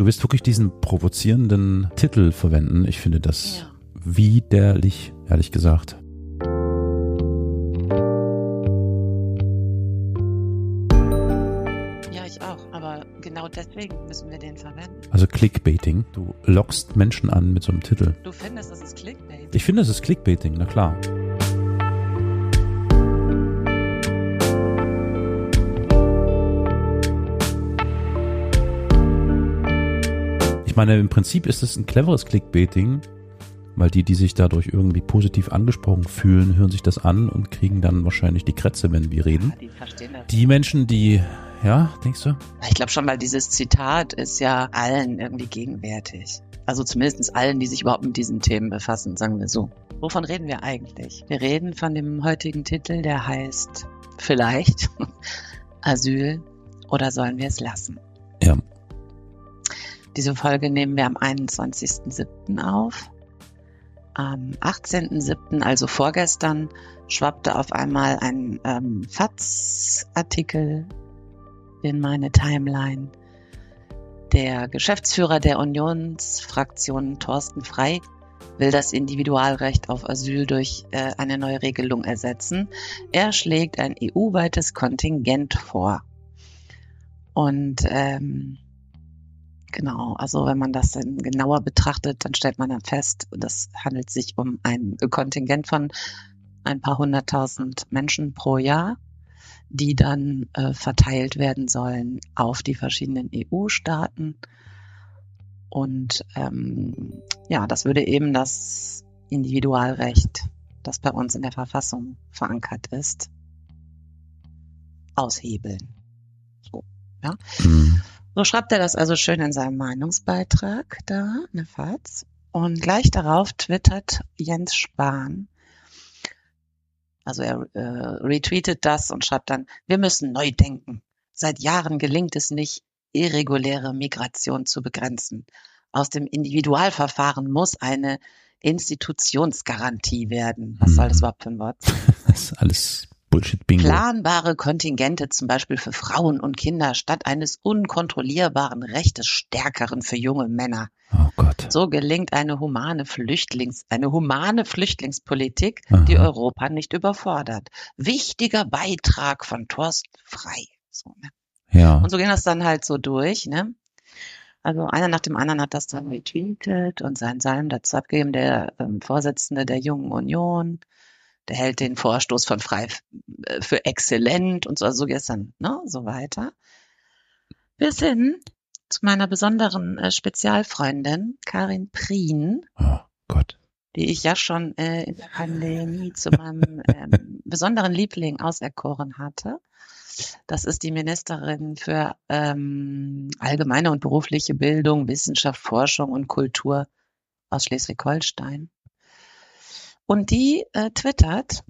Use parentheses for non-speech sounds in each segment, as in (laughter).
Du wirst wirklich diesen provozierenden Titel verwenden. Ich finde das Ja. widerlich, ehrlich gesagt. Ja, ich auch. Aber genau deswegen müssen wir den verwenden. Also Clickbaiting. Du lockst Menschen an mit so einem Titel. Du findest, das ist Clickbait. Ich finde, es ist Clickbaiting, na klar. Meine, im Prinzip ist es ein cleveres Clickbaiting, weil die, die sich dadurch irgendwie positiv angesprochen fühlen, hören sich das an und kriegen dann wahrscheinlich die Krätze, wenn wir reden. Die verstehen das. Die Menschen, die, ja, denkst du? Ich glaube schon, weil dieses Zitat ist ja allen irgendwie gegenwärtig. Also zumindest allen, die sich überhaupt mit diesen Themen befassen, sagen wir so. Wovon reden wir eigentlich? Wir reden von dem heutigen Titel, der heißt vielleicht (laughs) Asyl oder sollen wir es lassen? Diese Folge nehmen wir am 21.07. auf. Am 18.07., also vorgestern, schwappte auf einmal ein ähm, FATS-Artikel in meine Timeline. Der Geschäftsführer der Unionsfraktion Thorsten Frei will das Individualrecht auf Asyl durch äh, eine neue Regelung ersetzen. Er schlägt ein EU-weites Kontingent vor. Und ähm, genau, also wenn man das dann genauer betrachtet, dann stellt man dann fest, das handelt sich um ein Kontingent von ein paar hunderttausend Menschen pro Jahr die dann äh, verteilt werden sollen auf die verschiedenen EU-Staaten. Und ähm, ja, das würde eben das Individualrecht, das bei uns in der Verfassung verankert ist, aushebeln. So, ja. Hm. So schreibt er das also schön in seinem Meinungsbeitrag da, in der FAZ. Und gleich darauf twittert Jens Spahn, also er äh, retweetet das und schreibt dann, wir müssen neu denken. Seit Jahren gelingt es nicht, irreguläre Migration zu begrenzen. Aus dem Individualverfahren muss eine Institutionsgarantie werden. Was soll das überhaupt für ein Wort? (laughs) Das ist alles Bullshit-Bingo. Planbare Kontingente zum Beispiel für Frauen und Kinder statt eines unkontrollierbaren Rechtes stärkeren für junge Männer. Oh Gott. So gelingt eine humane Flüchtlings, eine humane Flüchtlingspolitik, Aha. die Europa nicht überfordert. Wichtiger Beitrag von Thorsten Frei. So, ne? Ja. Und so ging das dann halt so durch, ne? Also einer nach dem anderen hat das dann retweetet und seinen Salm dazu abgegeben, der ähm, Vorsitzende der Jungen Union, der hält den Vorstoß von Frei äh, für exzellent und so, also so gestern, ne, so weiter. Bis hin zu meiner besonderen äh, Spezialfreundin Karin Prien, Oh Gott. die ich ja schon äh, in der Pandemie zu meinem ähm, besonderen Liebling auserkoren hatte. Das ist die Ministerin für ähm, allgemeine und berufliche Bildung, Wissenschaft, Forschung und Kultur aus Schleswig-Holstein. Und die äh, twittert,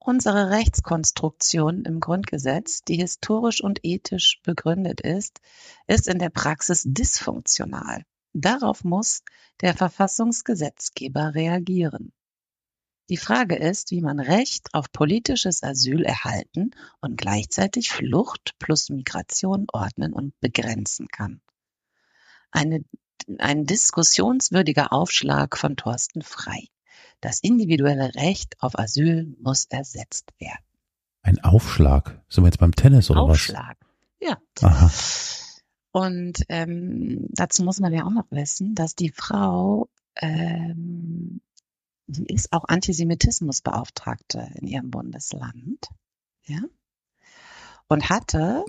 unsere Rechtskonstruktion im Grundgesetz, die historisch und ethisch begründet ist, ist in der Praxis dysfunktional. Darauf muss der Verfassungsgesetzgeber reagieren. Die Frage ist, wie man Recht auf politisches Asyl erhalten und gleichzeitig Flucht plus Migration ordnen und begrenzen kann. Eine, ein diskussionswürdiger Aufschlag von Thorsten Frei. Das individuelle Recht auf Asyl muss ersetzt werden. Ein Aufschlag. Sind wir jetzt beim Tennis oder Aufschlag. Ja. was? Aha. Und ähm, dazu muss man ja auch noch wissen, dass die Frau ähm, die ist auch Antisemitismusbeauftragte in ihrem Bundesland. Ja. Und hatte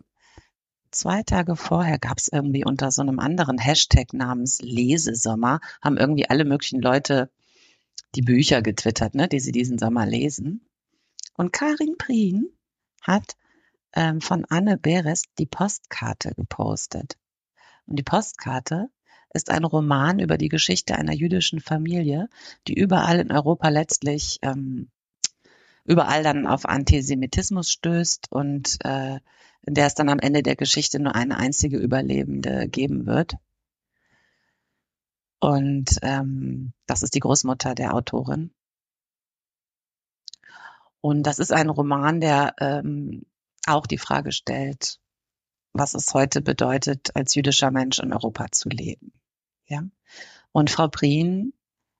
zwei Tage vorher gab es irgendwie unter so einem anderen Hashtag namens Lesesommer, haben irgendwie alle möglichen Leute die Bücher getwittert, ne, die sie diesen Sommer lesen. Und Karin Prien hat ähm, von Anne Beres die Postkarte gepostet. Und die Postkarte ist ein Roman über die Geschichte einer jüdischen Familie, die überall in Europa letztlich ähm, überall dann auf Antisemitismus stößt und äh, in der es dann am Ende der Geschichte nur eine einzige Überlebende geben wird. Und ähm, das ist die Großmutter der Autorin. Und das ist ein Roman, der ähm, auch die Frage stellt, was es heute bedeutet, als jüdischer Mensch in Europa zu leben. Ja. Und Frau Prien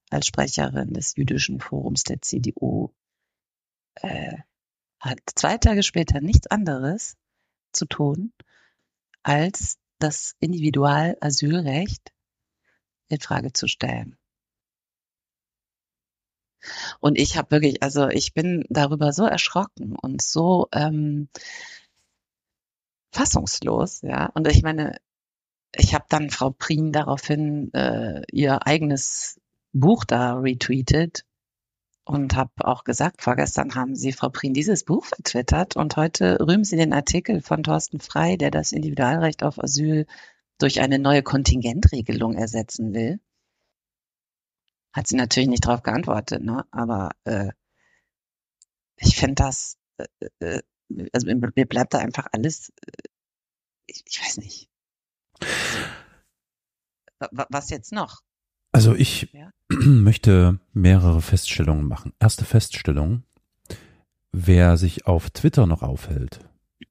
als Sprecherin des jüdischen Forums der CDU äh, hat zwei Tage später nichts anderes zu tun, als das Individualasylrecht in Frage zu stellen. Und ich habe wirklich, also ich bin darüber so erschrocken und so ähm, fassungslos, ja. Und ich meine, ich habe dann Frau Prien daraufhin äh, ihr eigenes Buch da retweetet und habe auch gesagt, vorgestern haben Sie, Frau Prien, dieses Buch vertwittert und heute rühmen Sie den Artikel von Thorsten Frei, der das Individualrecht auf Asyl durch eine neue Kontingentregelung ersetzen will. Hat sie natürlich nicht darauf geantwortet, ne? aber äh, ich finde das, äh, äh, also mir bleibt da einfach alles, äh, ich, ich weiß nicht. Was jetzt noch? Also ich ja? (clears throat) möchte mehrere Feststellungen machen. Erste Feststellung, wer sich auf Twitter noch aufhält,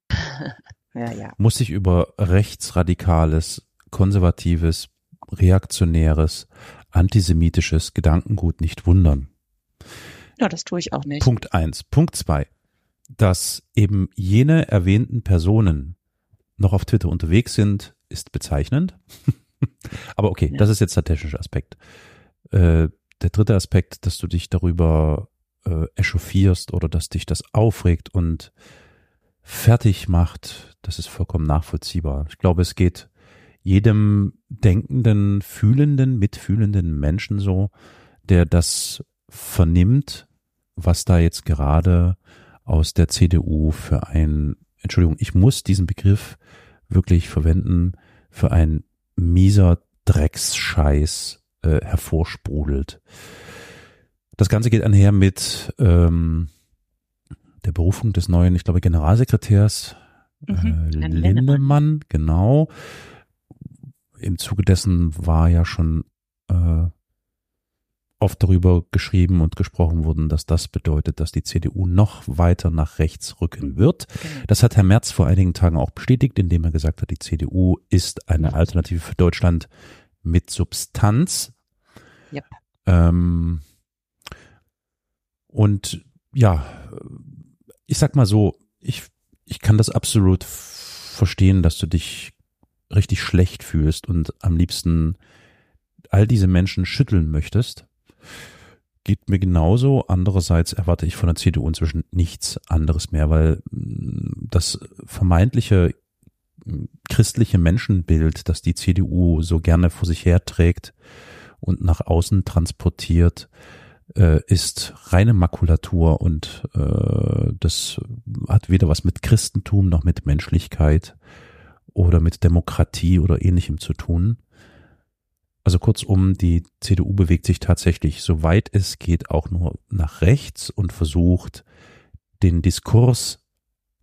(laughs) ja, ja. muss sich über rechtsradikales, konservatives, reaktionäres, antisemitisches Gedankengut nicht wundern. Ja, das tue ich auch nicht. Punkt eins. Punkt zwei, dass eben jene erwähnten Personen noch auf Twitter unterwegs sind, ist bezeichnend. (laughs) Aber okay, ja. das ist jetzt der technische Aspekt. Äh, der dritte Aspekt, dass du dich darüber äh, echauffierst oder dass dich das aufregt und fertig macht, das ist vollkommen nachvollziehbar. Ich glaube, es geht jedem denkenden, fühlenden, mitfühlenden Menschen so, der das vernimmt, was da jetzt gerade aus der CDU für ein, Entschuldigung, ich muss diesen Begriff wirklich verwenden, für ein mieser Drecksscheiß äh, hervorsprudelt. Das Ganze geht einher mit ähm, der Berufung des neuen, ich glaube, Generalsekretärs mhm, äh, Lindemann, genau. Im Zuge dessen war ja schon äh, oft darüber geschrieben und gesprochen worden, dass das bedeutet, dass die CDU noch weiter nach rechts rücken wird. Genau. Das hat Herr Merz vor einigen Tagen auch bestätigt, indem er gesagt hat, die CDU ist eine Alternative für Deutschland mit Substanz. Yep. Ähm, und ja, ich sag mal so, ich, ich kann das absolut verstehen, dass du dich richtig schlecht fühlst und am liebsten all diese Menschen schütteln möchtest. Geht mir genauso. Andererseits erwarte ich von der CDU inzwischen nichts anderes mehr, weil mm, das vermeintliche mm, christliche Menschenbild, das die CDU so gerne vor sich herträgt und nach außen transportiert, äh, ist reine Makulatur und äh, das hat weder was mit Christentum noch mit Menschlichkeit oder mit Demokratie oder ähnlichem zu tun. Also kurzum, die CDU bewegt sich tatsächlich, soweit es geht, auch nur nach rechts und versucht, den Diskurs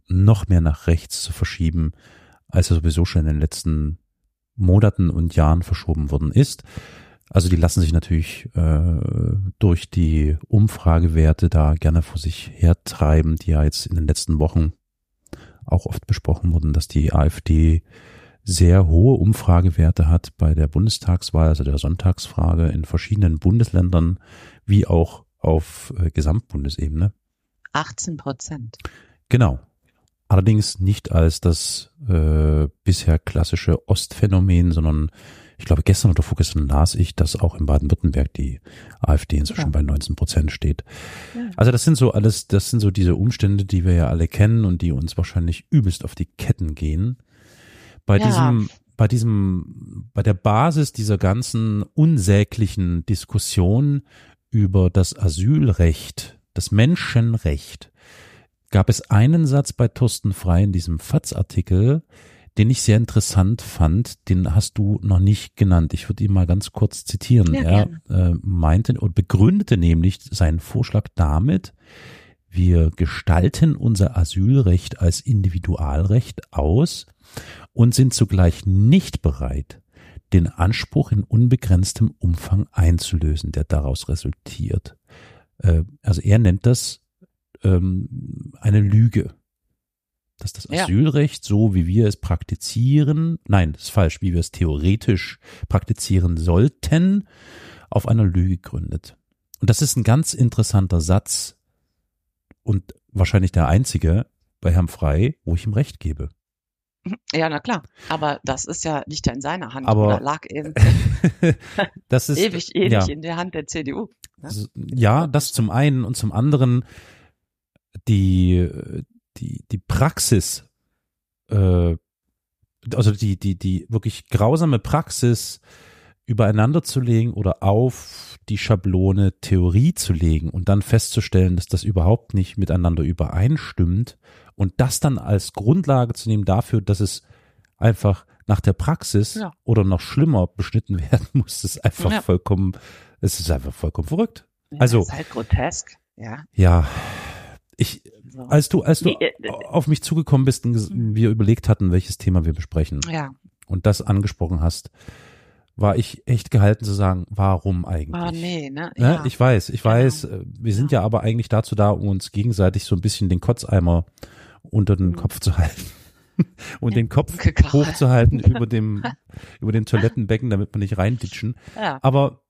noch mehr nach rechts zu verschieben, als er sowieso schon in den letzten Monaten und Jahren verschoben worden ist. Also die lassen sich natürlich äh, durch die Umfragewerte da gerne vor sich hertreiben, die ja jetzt in den letzten Wochen auch oft besprochen wurden, dass die AfD sehr hohe Umfragewerte hat bei der Bundestagswahl, also der Sonntagsfrage in verschiedenen Bundesländern, wie auch auf äh, Gesamtbundesebene. 18 Prozent. Genau. Allerdings nicht als das äh, bisher klassische Ostphänomen, sondern ich glaube, gestern oder vorgestern las ich, dass auch in Baden-Württemberg die AfD inzwischen ja. bei 19 Prozent steht. Ja. Also das sind so alles, das sind so diese Umstände, die wir ja alle kennen und die uns wahrscheinlich übelst auf die Ketten gehen. Bei ja. diesem, bei diesem, bei der Basis dieser ganzen unsäglichen Diskussion über das Asylrecht, das Menschenrecht, gab es einen Satz bei Thorsten Frei in diesem FATS-Artikel, den ich sehr interessant fand, den hast du noch nicht genannt. Ich würde ihn mal ganz kurz zitieren. Ja, er äh, meinte und begründete nämlich seinen Vorschlag damit, wir gestalten unser Asylrecht als Individualrecht aus und sind zugleich nicht bereit, den Anspruch in unbegrenztem Umfang einzulösen, der daraus resultiert. Äh, also er nennt das ähm, eine Lüge dass das Asylrecht, ja. so wie wir es praktizieren, nein, das ist falsch, wie wir es theoretisch praktizieren sollten, auf einer Lüge gründet. Und das ist ein ganz interessanter Satz und wahrscheinlich der einzige bei Herrn Frei, wo ich ihm recht gebe. Ja, na klar. Aber das ist ja nicht in seiner Hand Aber oder lag eben (laughs) (laughs) das ist, ewig, ewig ja. in der Hand der CDU. Ne? Ja, das zum einen und zum anderen die, die, die Praxis, äh, also die, die, die wirklich grausame Praxis übereinander zu legen oder auf die Schablone Theorie zu legen und dann festzustellen, dass das überhaupt nicht miteinander übereinstimmt und das dann als Grundlage zu nehmen dafür, dass es einfach nach der Praxis ja. oder noch schlimmer beschnitten (laughs) werden muss, ist einfach ja. vollkommen, es ist einfach vollkommen verrückt. Ja, also, ist halt grotesk, ja. Ja, ich, als du, als du äh, auf mich zugekommen bist und mhm. wir überlegt hatten, welches Thema wir besprechen ja. und das angesprochen hast, war ich echt gehalten zu sagen, warum eigentlich? Ah, nee, ne? ne? Ja. Ich weiß, ich genau. weiß, äh, wir sind ja. ja. aber eigentlich dazu da, um uns gegenseitig so ein bisschen den Kotzeimer unter den mhm. Kopf zu halten (laughs) und den Kopf hochzuhalten (laughs) über dem, über dem Toilettenbecken, damit man nicht reinditschen. Ja. Aber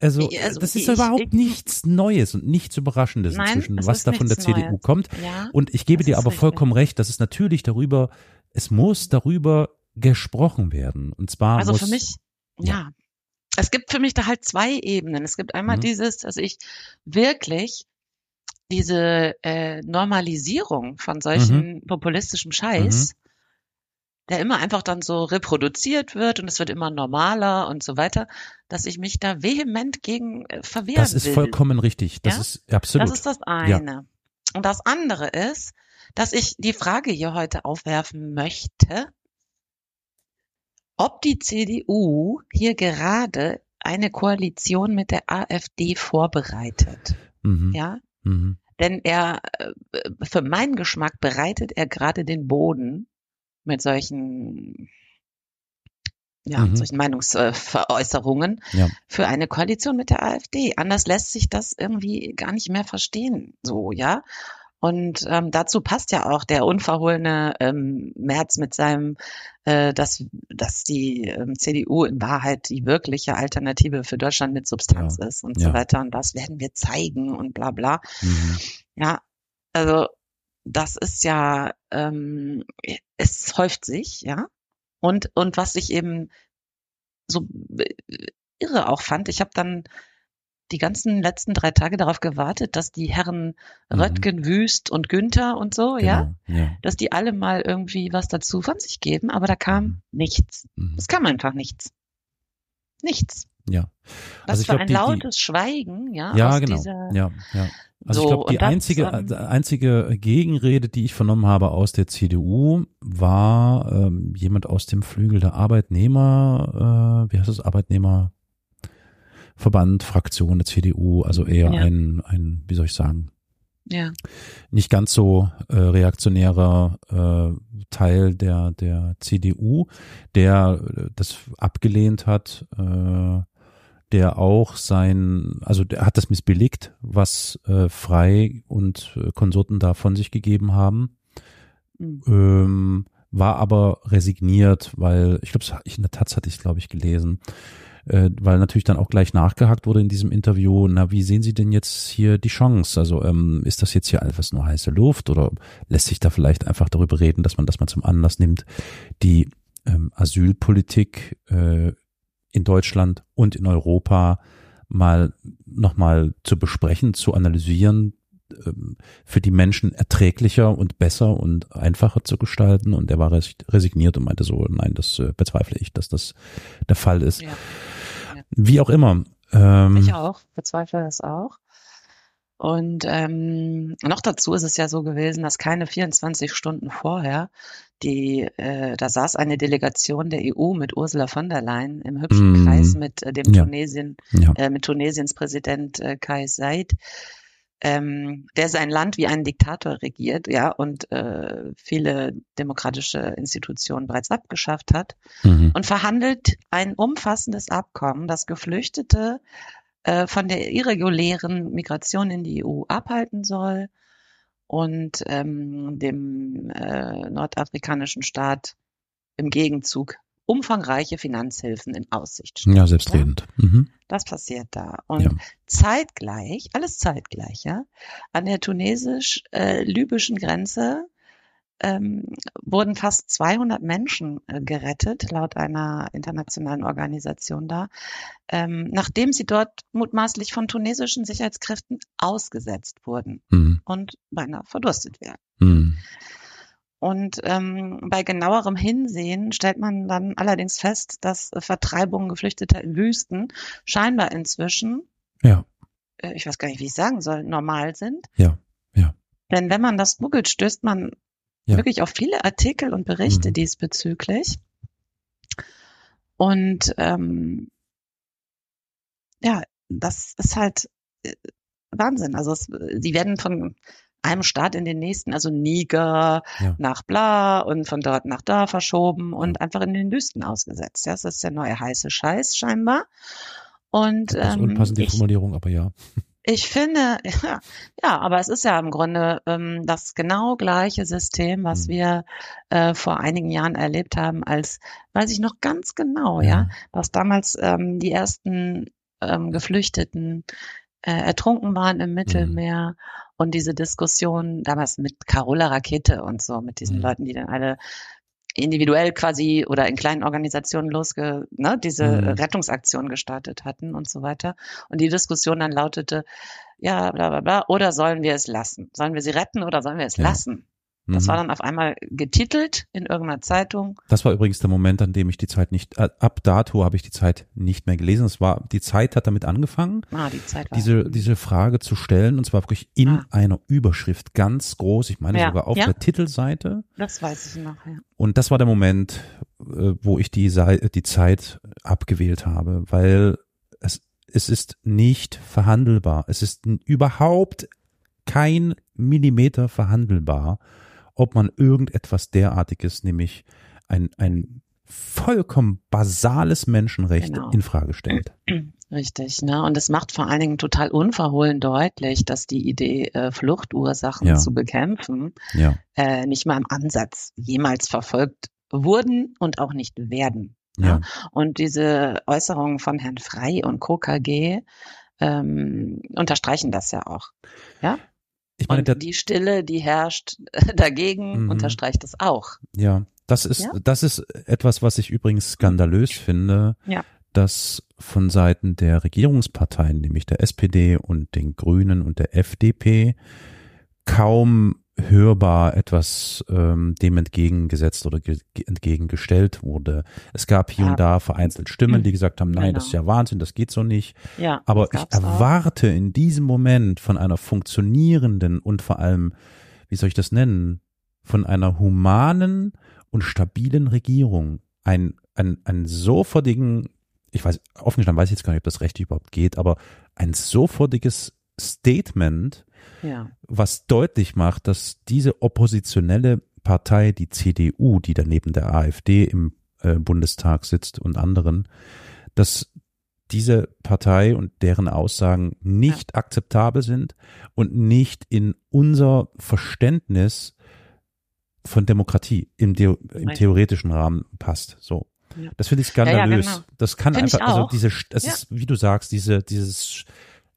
also, also das ist ich, überhaupt ich, nichts Neues und nichts Überraschendes nein, inzwischen, was da von der CDU Neues. kommt. Ja, und ich gebe dir aber richtig. vollkommen recht, dass es natürlich darüber, es muss darüber gesprochen werden. Und zwar Also muss, für mich, ja. ja. Es gibt für mich da halt zwei Ebenen. Es gibt einmal mhm. dieses, dass ich wirklich diese äh, Normalisierung von solchen mhm. populistischem Scheiß mhm der immer einfach dann so reproduziert wird und es wird immer normaler und so weiter, dass ich mich da vehement gegen äh, verwehren Das ist will. vollkommen richtig. Das ja? ist absolut. Das ist das eine. Ja. Und das andere ist, dass ich die Frage hier heute aufwerfen möchte, ob die CDU hier gerade eine Koalition mit der AfD vorbereitet. Mhm. Ja? Mhm. Denn er, äh, für meinen Geschmack bereitet er gerade den Boden mit solchen ja, mhm. solchen Meinungsveräußerungen ja. für eine Koalition mit der AfD. Anders lässt sich das irgendwie gar nicht mehr verstehen, so, ja. Und ähm, dazu passt ja auch der unverhohlene ähm, März mit seinem, äh, dass, dass die ähm, CDU in Wahrheit die wirkliche Alternative für Deutschland mit Substanz ja. ist und ja. so weiter. Und das werden wir zeigen und bla bla. Mhm. Ja, also das ist ja, ähm, es häuft sich, ja. Und, und was ich eben so irre auch fand, ich habe dann die ganzen letzten drei Tage darauf gewartet, dass die Herren mhm. Röttgen, Wüst und Günther und so, genau, ja, ja, dass die alle mal irgendwie was dazu von sich geben, aber da kam mhm. nichts. Mhm. Es kam einfach nichts. Nichts. Ja. Also das war glaub, ein die, lautes die, Schweigen, ja. Ja, genau. ja, ja. Also so, ich glaube, die einzige, ähm, einzige Gegenrede, die ich vernommen habe aus der CDU, war ähm, jemand aus dem Flügel der Arbeitnehmer, äh, wie heißt das, Arbeitnehmerverband, Fraktion der CDU, also eher ja. ein, ein, wie soll ich sagen, ja. nicht ganz so äh, reaktionärer äh, Teil der der CDU, der äh, das abgelehnt hat, äh, der auch sein, also der hat das missbilligt, was äh, Frei und äh, Konsorten da von sich gegeben haben, mhm. ähm, war aber resigniert, weil ich glaube, in der Taz hatte ich glaube ich gelesen, äh, weil natürlich dann auch gleich nachgehakt wurde in diesem Interview, na, wie sehen Sie denn jetzt hier die Chance? Also ähm, ist das jetzt hier einfach nur heiße Luft oder lässt sich da vielleicht einfach darüber reden, dass man das mal zum Anlass nimmt, die ähm, Asylpolitik äh, in Deutschland und in Europa mal nochmal zu besprechen, zu analysieren, ähm, für die Menschen erträglicher und besser und einfacher zu gestalten. Und er war resigniert und meinte so, nein, das äh, bezweifle ich, dass das der Fall ist. Ja. Ja. Wie auch immer. Ähm, ich auch, bezweifle das auch. Und ähm, noch dazu ist es ja so gewesen, dass keine 24 Stunden vorher die, äh, da saß eine Delegation der EU mit Ursula von der Leyen im hübschen mm. Kreis mit äh, dem ja. Tunesien, ja. Äh, mit Tunesiens Präsident äh, Kai Said, ähm, der sein Land wie ein Diktator regiert, ja, und äh, viele demokratische Institutionen bereits abgeschafft hat mhm. und verhandelt ein umfassendes Abkommen, das Geflüchtete äh, von der irregulären Migration in die EU abhalten soll und ähm, dem äh, nordafrikanischen Staat im Gegenzug umfangreiche Finanzhilfen in Aussicht stellt. Ja, selbstredend. Ja? Mhm. Das passiert da. Und ja. zeitgleich, alles zeitgleich, ja, an der tunesisch-libyschen äh, Grenze ähm, wurden fast 200 Menschen äh, gerettet, laut einer internationalen Organisation da, ähm, nachdem sie dort mutmaßlich von tunesischen Sicherheitskräften ausgesetzt wurden mhm. und beinahe verdurstet werden. Mhm. Und ähm, bei genauerem Hinsehen stellt man dann allerdings fest, dass Vertreibungen Geflüchteter in Wüsten scheinbar inzwischen, ja. äh, ich weiß gar nicht, wie ich sagen soll, normal sind. Ja, ja. Denn wenn man das googelt, stößt man ja. wirklich auf viele Artikel und Berichte mhm. diesbezüglich. Und ähm, ja, das ist halt äh, Wahnsinn. Also es, sie werden von einem Staat in den nächsten, also Niger ja. nach bla und von dort nach da verschoben und einfach in den Wüsten ausgesetzt. Das ist der neue heiße Scheiß scheinbar. Und das ist ähm, unpassende Formulierung, aber ja. Ich finde, ja, (laughs) ja, aber es ist ja im Grunde ähm, das genau gleiche System, was mhm. wir äh, vor einigen Jahren erlebt haben, als weiß ich noch ganz genau, ja, ja dass damals ähm, die ersten ähm, Geflüchteten äh, ertrunken waren im Mittelmeer mhm. und diese Diskussion damals mit Carola Rakete und so, mit diesen mhm. Leuten, die dann alle individuell quasi oder in kleinen Organisationen losge, ne, diese mhm. Rettungsaktion gestartet hatten und so weiter. Und die Diskussion dann lautete, ja, bla bla bla, oder sollen wir es lassen? Sollen wir sie retten oder sollen wir es ja. lassen? Das mhm. war dann auf einmal getitelt in irgendeiner Zeitung. Das war übrigens der Moment, an dem ich die Zeit nicht, äh, ab dato habe ich die Zeit nicht mehr gelesen. Es war, die Zeit hat damit angefangen, ah, die Zeit war diese, diese Frage zu stellen und zwar wirklich in ah. einer Überschrift ganz groß. Ich meine ja. sogar auf ja? der Titelseite. Das weiß ich noch, ja. Und das war der Moment, äh, wo ich die, die Zeit abgewählt habe, weil es, es ist nicht verhandelbar. Es ist überhaupt kein Millimeter verhandelbar ob man irgendetwas derartiges, nämlich ein, ein vollkommen basales Menschenrecht genau. in Frage stellt. (clears throat) Richtig, ne? Und es macht vor allen Dingen total unverhohlen deutlich, dass die Idee, äh, Fluchtursachen ja. zu bekämpfen, ja. äh, nicht mal im Ansatz jemals verfolgt wurden und auch nicht werden. Ja. ja? Und diese Äußerungen von Herrn Frei und KKG ähm, unterstreichen das ja auch. Ja? Ich meine, und die Stille, die herrscht dagegen, mhm. unterstreicht es auch. Ja, das ist, ja? das ist etwas, was ich übrigens skandalös finde, ja. dass von Seiten der Regierungsparteien, nämlich der SPD und den Grünen und der FDP, kaum hörbar etwas ähm, dem entgegengesetzt oder entgegengestellt wurde. Es gab hier ja. und da vereinzelt Stimmen, die gesagt haben, nein, genau. das ist ja Wahnsinn, das geht so nicht. Ja, Aber ich erwarte auch. in diesem Moment von einer funktionierenden und vor allem, wie soll ich das nennen, von einer humanen und stabilen Regierung ein, ein, ein sofortigen, ich weiß, offen gestanden weiß ich jetzt gar nicht, ob das Recht überhaupt geht, aber ein sofortiges Statement, ja. was deutlich macht, dass diese oppositionelle Partei, die CDU, die daneben der AfD im äh, Bundestag sitzt und anderen, dass diese Partei und deren Aussagen nicht ja. akzeptabel sind und nicht in unser Verständnis von Demokratie im, im theoretischen Rahmen passt. So. Ja. Das finde ich skandalös. Ja, genau. Das kann find einfach, also diese, das ist, wie du sagst, diese, dieses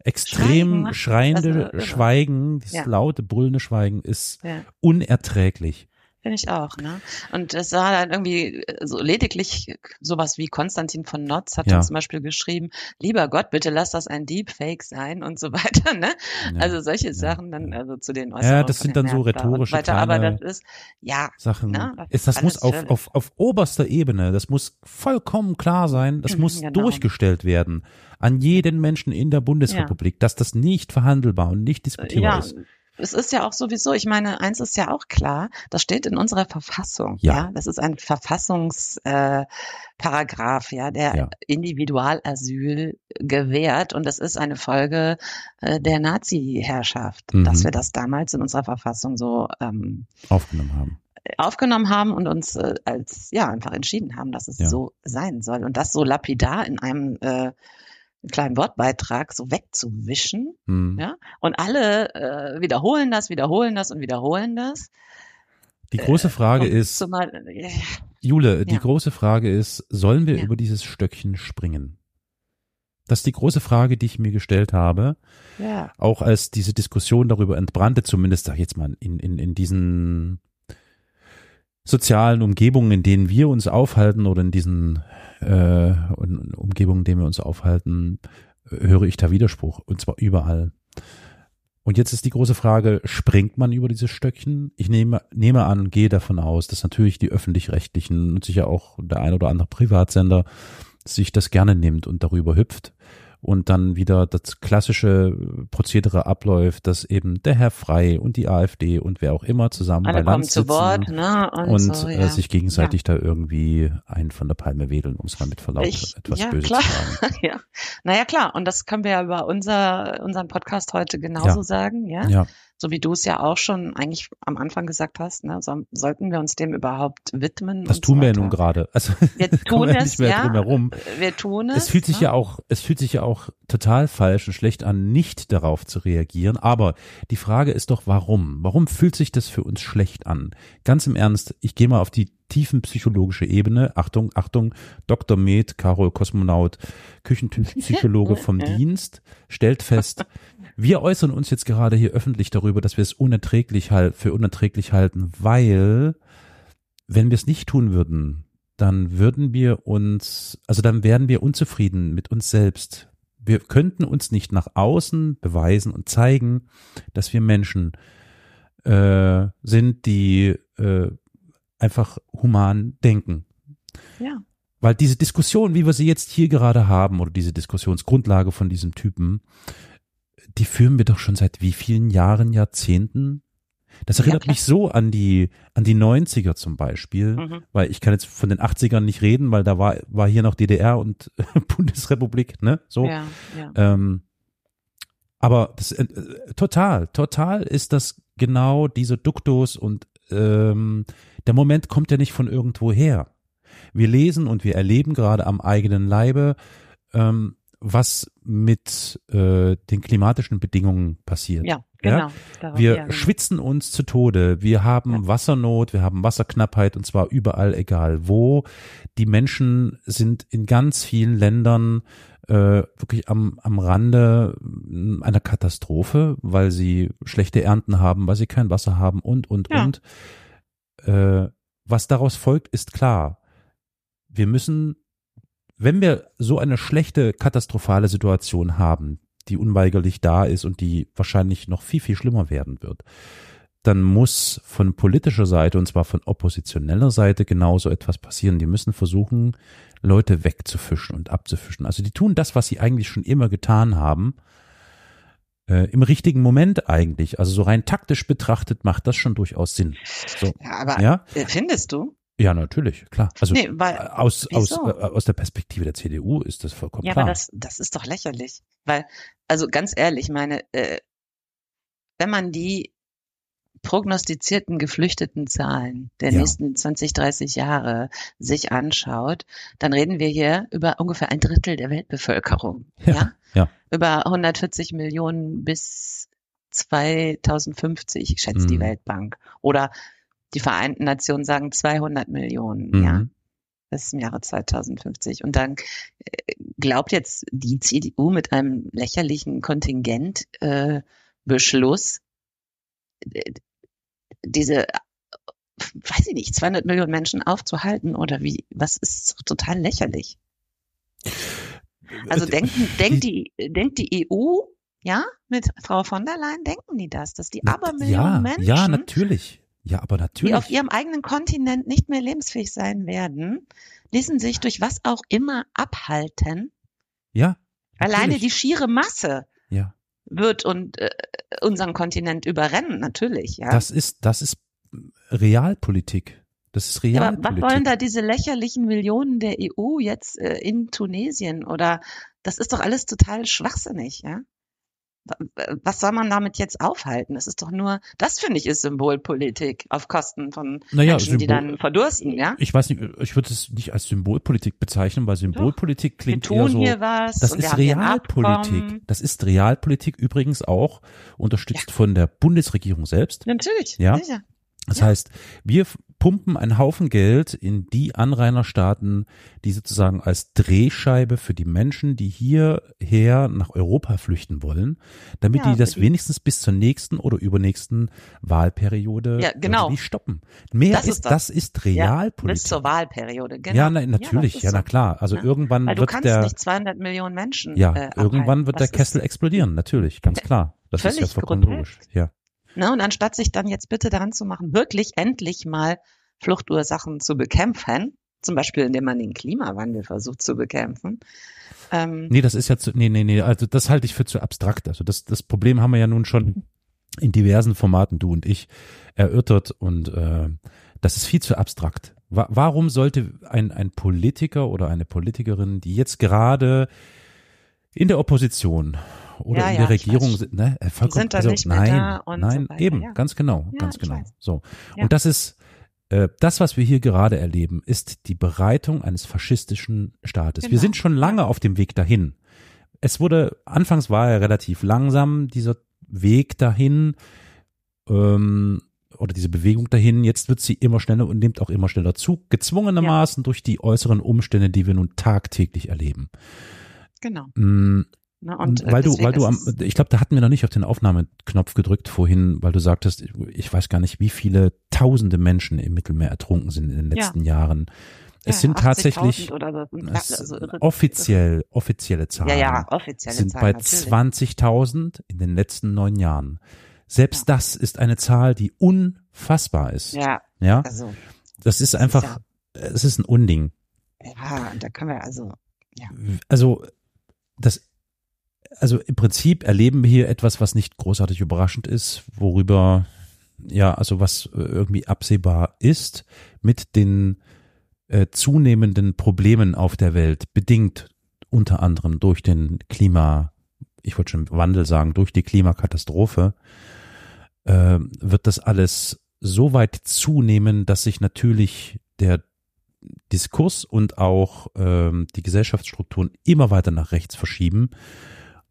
extrem schreiende also, Schweigen, dieses ja. laute, brüllende Schweigen ist ja. unerträglich. Finde ich auch, ne? Und es war dann irgendwie so lediglich sowas wie Konstantin von Notz hat Ja. dann zum Beispiel geschrieben, lieber Gott, bitte lass das ein Deepfake sein und so (laughs) weiter, ne? Ja, Also solche ja, Sachen dann, ja. also zu den Äußerungen das von sind dann so rhetorische weiter, aber das ist, ja, Sachen. Na, das ist, das muss auf, auf, auf oberster Ebene, das muss vollkommen klar sein, das Mhm, muss genau. durchgestellt werden an jeden Menschen in der Bundesrepublik, dass das nicht verhandelbar und nicht diskutierbar ja, ist. Es ist ja auch sowieso, ich meine, eins ist ja auch klar, das steht in unserer Verfassung. Ja. Ja, das ist ein Verfassungsparagraph, äh, Paragraph, ja, der Ja. Individualasyl gewährt und das ist eine Folge äh, der Nazi-Herrschaft, Mhm. dass wir das damals in unserer Verfassung so ähm, Aufgenommen haben. aufgenommen haben und uns äh, als ja einfach entschieden haben, dass es Ja. so sein soll und das so lapidar in einem äh, kleinen Wortbeitrag so wegzuwischen. Hm. Ja? Und alle äh, wiederholen das, wiederholen das und wiederholen das. Die große Frage Und ist, Zumal, äh, Jule, die Ja. große Frage ist, sollen wir Ja. über dieses Stöckchen springen? Das ist die große Frage, die ich mir gestellt habe, ja, auch als diese Diskussion darüber entbrannte, zumindest sag ich jetzt mal in, in, in diesen sozialen Umgebungen, in denen wir uns aufhalten oder in diesen äh, Umgebungen, in denen wir uns aufhalten, höre ich da Widerspruch und zwar überall. Und jetzt ist die große Frage, springt man über dieses Stöckchen? Ich nehme, nehme an, gehe davon aus, dass natürlich die öffentlich-rechtlichen und sicher auch der ein oder andere Privatsender sich das gerne nimmt und darüber hüpft und dann wieder das klassische Prozedere abläuft, dass eben der Herr Frei und die AfD und wer auch immer zusammen alle bei Land zu sitzen Wort, ne? Und, und so, äh, ja. sich gegenseitig da irgendwie einen von der Palme wedeln, um es mal mit Verlaub Ich- etwas ja, böse klar. zu sagen. (laughs) ja. Naja, klar. Und das können wir ja über unser, unseren Podcast heute genauso Ja. sagen, ja? Ja, So wie du es ja auch schon eigentlich am Anfang gesagt hast, ne? So, sollten wir uns dem überhaupt widmen? und tun so wir nun gerade. Also Wir (laughs) tun wir es, nicht mehr ja. drum herum. Wir tun es. Es fühlt sich ne? ja auch, es fühlt sich ja auch total falsch und schlecht an, nicht darauf zu reagieren. Aber die Frage ist doch, warum? Warum fühlt sich das für uns schlecht an? Ganz im Ernst, ich gehe mal auf die tiefenpsychologische Ebene. Achtung, Achtung, Dr. Med, Carol Kosmonaut, Küchenpsychologe (laughs) vom. Dienst, stellt fest, (laughs) wir äußern uns jetzt gerade hier öffentlich darüber, dass wir es unerträglich halt, für unerträglich halten, weil, wenn wir es nicht tun würden, dann würden wir uns, also dann wären wir unzufrieden mit uns selbst. Wir könnten uns nicht nach außen beweisen und zeigen, dass wir Menschen äh, sind, die äh, einfach human denken. Ja. Weil diese Diskussion, wie wir sie jetzt hier gerade haben, oder diese Diskussionsgrundlage von diesem Typen, die führen wir doch schon seit wie vielen Jahren, Jahrzehnten? Das Ja, erinnert klar. mich so an die, an die 90er zum Beispiel, Mhm. weil ich kann jetzt von den 80ern nicht reden, weil da war, war hier noch DDR und (laughs) Bundesrepublik, ne, so. Ja, ja. Ähm, aber das, äh, total, total ist das genau diese Duktus und ähm, der Moment kommt ja nicht von irgendwo her. Wir lesen und wir erleben gerade am eigenen Leibe, ähm, was mit äh, den klimatischen Bedingungen passiert. Ja, genau. Darauf- Wir ja, genau. schwitzen uns zu Tode. Wir haben Ja. Wassernot, wir haben Wasserknappheit und zwar überall, egal wo. Die Menschen sind in ganz vielen Ländern äh, wirklich am, am Rande einer Katastrophe, weil sie schlechte Ernten haben, weil sie kein Wasser haben und, und, Ja. und. Äh, was daraus folgt, ist klar. Wir müssen, wenn wir so eine schlechte, katastrophale Situation haben, die unweigerlich da ist und die wahrscheinlich noch viel, viel schlimmer werden wird, dann muss von politischer Seite und zwar von oppositioneller Seite genauso etwas passieren. Die müssen versuchen, Leute wegzufischen und abzufischen. Also die tun das, was sie eigentlich schon immer getan haben, äh, im richtigen Moment eigentlich. Also so rein taktisch betrachtet macht das schon durchaus Sinn. So, Ja, aber ja, äh, findest du? ja, natürlich, klar. Also Nee, weil- äh, aus, aus, äh, aus der Perspektive der CDU ist das vollkommen Ja, klar. aber das, das ist doch lächerlich. Weil, also ganz ehrlich, meine, äh, wenn man die prognostizierten geflüchteten Zahlen der Ja. nächsten 20, 30 Jahre sich anschaut, dann reden wir hier über ungefähr ein Drittel der Weltbevölkerung. Ja, Ja. ja. Über 140 Millionen bis 2050, schätzt die Mhm. Weltbank. Oder die Vereinten Nationen sagen 200 Millionen. Mhm. Ja bis zum Jahre 2050. Und dann äh, glaubt jetzt die CDU mit einem lächerlichen Kontingentbeschluss Beschluss, äh, diese weiß ich nicht, 200 Millionen Menschen aufzuhalten oder wie, was ist total lächerlich. Also denken, denkt die, denkt die EU, ja, mit Frau von der Leyen, denken die das, dass die Abermillionen ja, Menschen, Ja, natürlich. Ja, aber natürlich. die auf ihrem eigenen Kontinent nicht mehr lebensfähig sein werden, ließen sich durch was auch immer abhalten. ja. Alleine natürlich. die schiere Masse Ja. Wird und äh, unseren Kontinent überrennen, natürlich, ja. Das ist, das ist Realpolitik. Das ist Ja, aber was Realpolitik. wollen da diese lächerlichen Millionen der EU jetzt äh, in Tunesien oder das ist doch alles total schwachsinnig, ja? Wa- Was soll man damit jetzt aufhalten? Das ist doch nur, das finde ich ist Symbolpolitik auf Kosten von Naja, Menschen, die Symbol- dann verdursten, ja? Ich weiß nicht, ich würde es nicht als Symbolpolitik bezeichnen, weil Symbolpolitik Wir klingt eher tun so. hier was. Das und wir ist Realpolitik. Das ist Realpolitik übrigens auch unterstützt von der Bundesregierung selbst. Natürlich, Ja. sicher. Das Ja. heißt, wir pumpen einen Haufen Geld in die Anrainerstaaten, die sozusagen als Drehscheibe für die Menschen, die hierher nach Europa flüchten wollen, damit Ja, die das die- wenigstens bis zur nächsten oder übernächsten Wahlperiode Ja, genau. irgendwie stoppen. Mehr Das ist, ist das. das ist Ja, Realpolitik. bis zur Wahlperiode, genau. Ja, na, natürlich, ja, ist na so. klar. Also Ja. irgendwann Weil du wird kannst der, nicht 200 Millionen Menschen ja, äh, irgendwann wird der Das ist- Kessel explodieren, natürlich, ganz (laughs) klar. Das ist ja völlig vollkommen logisch. Ja. Ne? Und anstatt sich dann jetzt bitte daran zu machen, wirklich endlich mal Fluchtursachen zu bekämpfen, zum Beispiel indem man den Klimawandel versucht zu bekämpfen, ähm, Nee, das ist ja zu, nee, nee, nee, also das halte ich für zu abstrakt. Also das, das Problem haben wir ja nun schon in diversen Formaten, du und ich, erörtert und äh, das ist viel zu abstrakt. Wa warum sollte ein, ein Politiker oder eine Politikerin, die jetzt gerade in der Opposition oder Ja, in ja, der ich Regierung sind, ne, vollkommen, sind da also, nicht mehr nein, da und so nein, weiter, eben, ja. ganz genau, Ja, ganz genau. weiß. So. Ja. Und das ist äh, das, was wir hier gerade erleben, ist die Bereitung eines faschistischen Staates. Wir Genau. sind schon lange auf dem Weg dahin. Es wurde, anfangs war er relativ langsam, dieser Weg dahin, ähm, oder diese Bewegung dahin. Jetzt wird sie immer schneller und nimmt auch immer schneller zu, gezwungenermaßen durch die äußeren Umstände, die wir nun tagtäglich erleben. genau. Ne? Und, äh, weil du, weil du am, ich glaube, da hatten wir noch nicht auf den Aufnahmeknopf gedrückt vorhin, weil du sagtest, ich- weiß gar nicht, wie viele tausende Menschen im Mittelmeer ertrunken sind in den Ja. letzten Jahren. Es ja, sind 80.000 tatsächlich so. es, Also offiziell, offizielle Zahlen Ja, ja, offizielle sind Zahlen bei natürlich. 20.000 in den letzten neun Jahren. Selbst das ist eine Zahl, die unfassbar ist. Ja, Ja, also, das ist einfach, es ist ein Unding. ja, und da können wir also, also das also im Prinzip erleben wir hier etwas, was nicht großartig überraschend ist, worüber ja, also was äh, irgendwie absehbar ist mit den äh, zunehmenden Problemen auf der Welt, bedingt unter anderem durch den Klima, ich wollte schon Wandel sagen, durch die Klimakatastrophe, äh, wird das alles so weit zunehmen, dass sich natürlich der Diskurs und auch ähm, die Gesellschaftsstrukturen immer weiter nach rechts verschieben.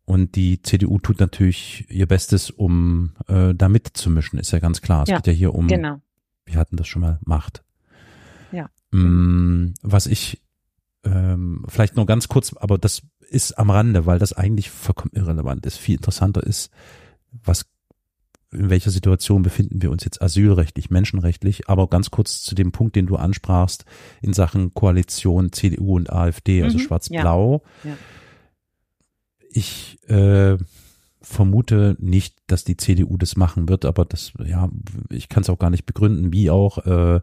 Und die CDU tut natürlich ihr Bestes, um äh, da mitzumischen, ist ja ganz klar. Es Ja, geht ja hier um, genau. wir hatten das schon mal, Macht. Ja. Mm, was ich ähm, vielleicht nur ganz kurz, aber das ist am Rande, weil das eigentlich vollkommen irrelevant ist. Viel interessanter ist, was in welcher Situation befinden wir uns jetzt asylrechtlich, menschenrechtlich, aber ganz kurz zu dem Punkt, den du ansprachst in Sachen Koalition CDU und AfD, also Mhm, schwarz-blau. ja. Ich äh, vermute nicht, dass die CDU das machen wird, aber das, ja, ich kann es auch gar nicht begründen, wie auch, äh,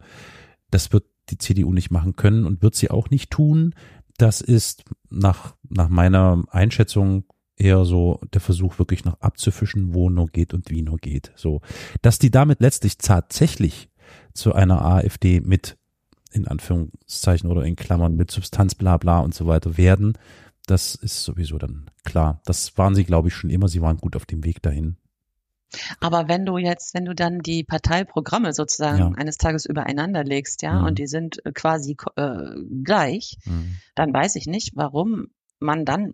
das wird die CDU nicht machen können und wird sie auch nicht tun. Das ist nach, nach meiner Einschätzung eher so der Versuch, wirklich noch abzufischen, wo nur geht und wie nur geht. So, dass die damit letztlich tatsächlich zu einer AfD mit in Anführungszeichen oder in Klammern mit Substanz bla bla und so weiter werden, das ist sowieso dann klar. Das waren sie, glaube ich, schon immer. Sie waren gut auf dem Weg dahin. Aber wenn du jetzt, wenn du dann die Parteiprogramme sozusagen Ja. eines Tages übereinander legst, ja, Mhm. und die sind äh, quasi äh, gleich, Mhm. dann weiß ich nicht, warum man dann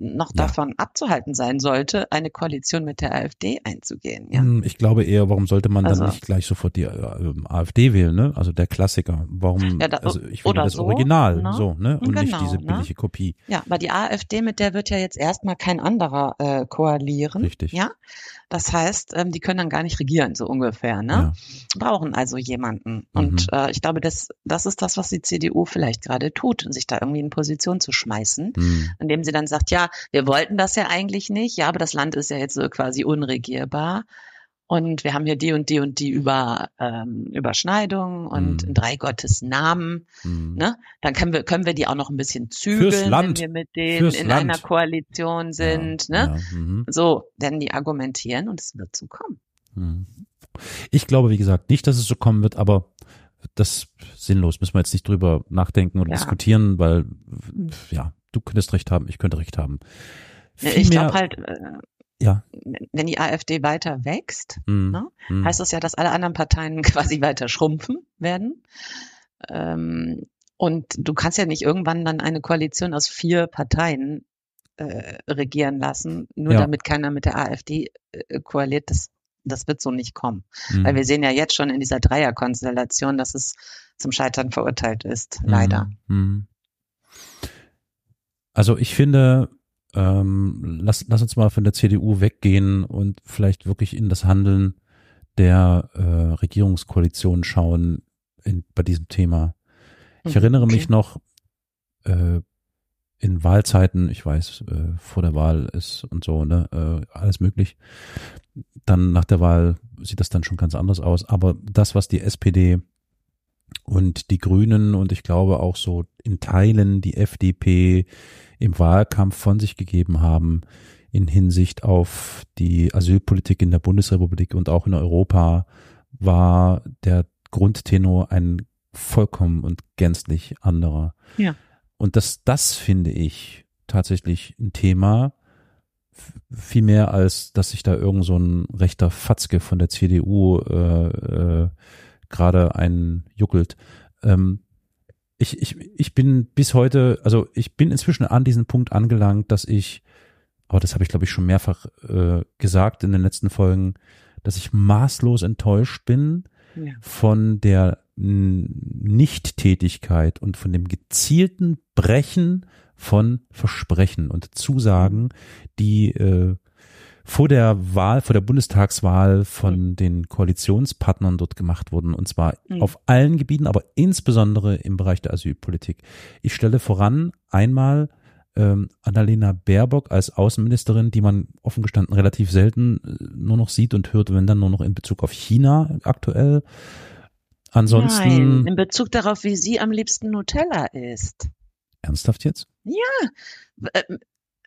noch Ja. davon abzuhalten sein sollte, eine Koalition mit der AfD einzugehen. Ja. Hm, Ich glaube eher, warum sollte man Also- dann nicht gleich sofort die äh, AfD wählen, ne? Also der Klassiker. Warum? Ja, da- also ich oder das so, Original, ne? so, ne? Und nicht Genau, diese ne? billige Kopie. Ja, aber die AfD, mit der wird ja jetzt erstmal kein anderer äh, koalieren. Richtig. Ja, das heißt, ähm, die können dann gar nicht regieren, so ungefähr. Ne? Ja. Brauchen also jemanden. Und äh, ich glaube, das, das ist das, was die CDU vielleicht gerade tut, sich da irgendwie in Position zu schmeißen, Hm. indem sie dann sagt, ja, wir wollten das ja eigentlich nicht, ja, aber das Land ist ja jetzt so quasi unregierbar. Und wir haben hier die und die und die über, ähm, Überschneidungen und Mhm. in drei Gottes Namen. Hm. Ne? Dann können wir, können wir die auch noch ein bisschen zügeln, wenn wir mit denen Fürs in Land. einer Koalition sind. ja, ne? Ja, mhm. So, denn die argumentieren und es wird so kommen. Hm. Ich glaube, wie gesagt, nicht, dass es so kommen wird, aber das ist sinnlos. Müssen wir jetzt nicht drüber nachdenken oder Ja. diskutieren, weil, ja, du könntest recht haben, ich könnte recht haben. ich Vielmehr- glaube halt, äh, ja. wenn die AfD weiter wächst, hm, Ne? hm. heißt das ja, dass alle anderen Parteien (laughs) quasi weiter schrumpfen werden. Ähm, und du kannst ja nicht irgendwann dann eine Koalition aus vier Parteien äh, regieren lassen, nur Ja. damit keiner mit der AfD äh, koaliert. Das, das wird so nicht kommen. hm. Weil wir sehen ja jetzt schon in dieser Dreierkonstellation, dass es zum Scheitern verurteilt ist, leider. Also ich finde, ähm, lass, lass uns mal von der CDU weggehen und vielleicht wirklich in das Handeln der äh, Regierungskoalition schauen in, bei diesem Thema. Ich Mhm, erinnere mich noch äh, in Wahlzeiten, ich weiß, äh, vor der Wahl ist und so, ne, äh, alles möglich. Dann nach der Wahl sieht das dann schon ganz anders aus. Aber das, was die SPD und die Grünen und ich glaube auch so in Teilen die FDP im Wahlkampf von sich gegeben haben in Hinsicht auf die Asylpolitik in der Bundesrepublik und auch in Europa, war der Grundtenor ein vollkommen und gänzlich anderer. Ja. Und das, das finde ich tatsächlich ein Thema, viel mehr als, dass sich da irgend so ein rechter Fatzke von der CDU äh, äh, gerade einjuckelt. Ähm, ich, ich, ich bin bis heute, also ich bin inzwischen an diesen Punkt angelangt, dass ich, aber das habe ich glaube ich schon mehrfach äh, gesagt in den letzten Folgen, dass ich maßlos enttäuscht bin Ja. von der Nichttätigkeit und von dem gezielten Brechen von Versprechen und Zusagen, die äh, vor der Wahl, vor der Bundestagswahl von den Koalitionspartnern dort gemacht wurden, und zwar Mhm. auf allen Gebieten, aber insbesondere im Bereich der Asylpolitik. Ich stelle voran einmal ähm, Annalena Baerbock als Außenministerin, die man offen gestanden relativ selten äh, nur noch sieht und hört, wenn dann nur noch in Bezug auf China aktuell. Ansonsten Nein, in Bezug darauf, wie sie am liebsten Nutella isst. ernsthaft jetzt? Ähm,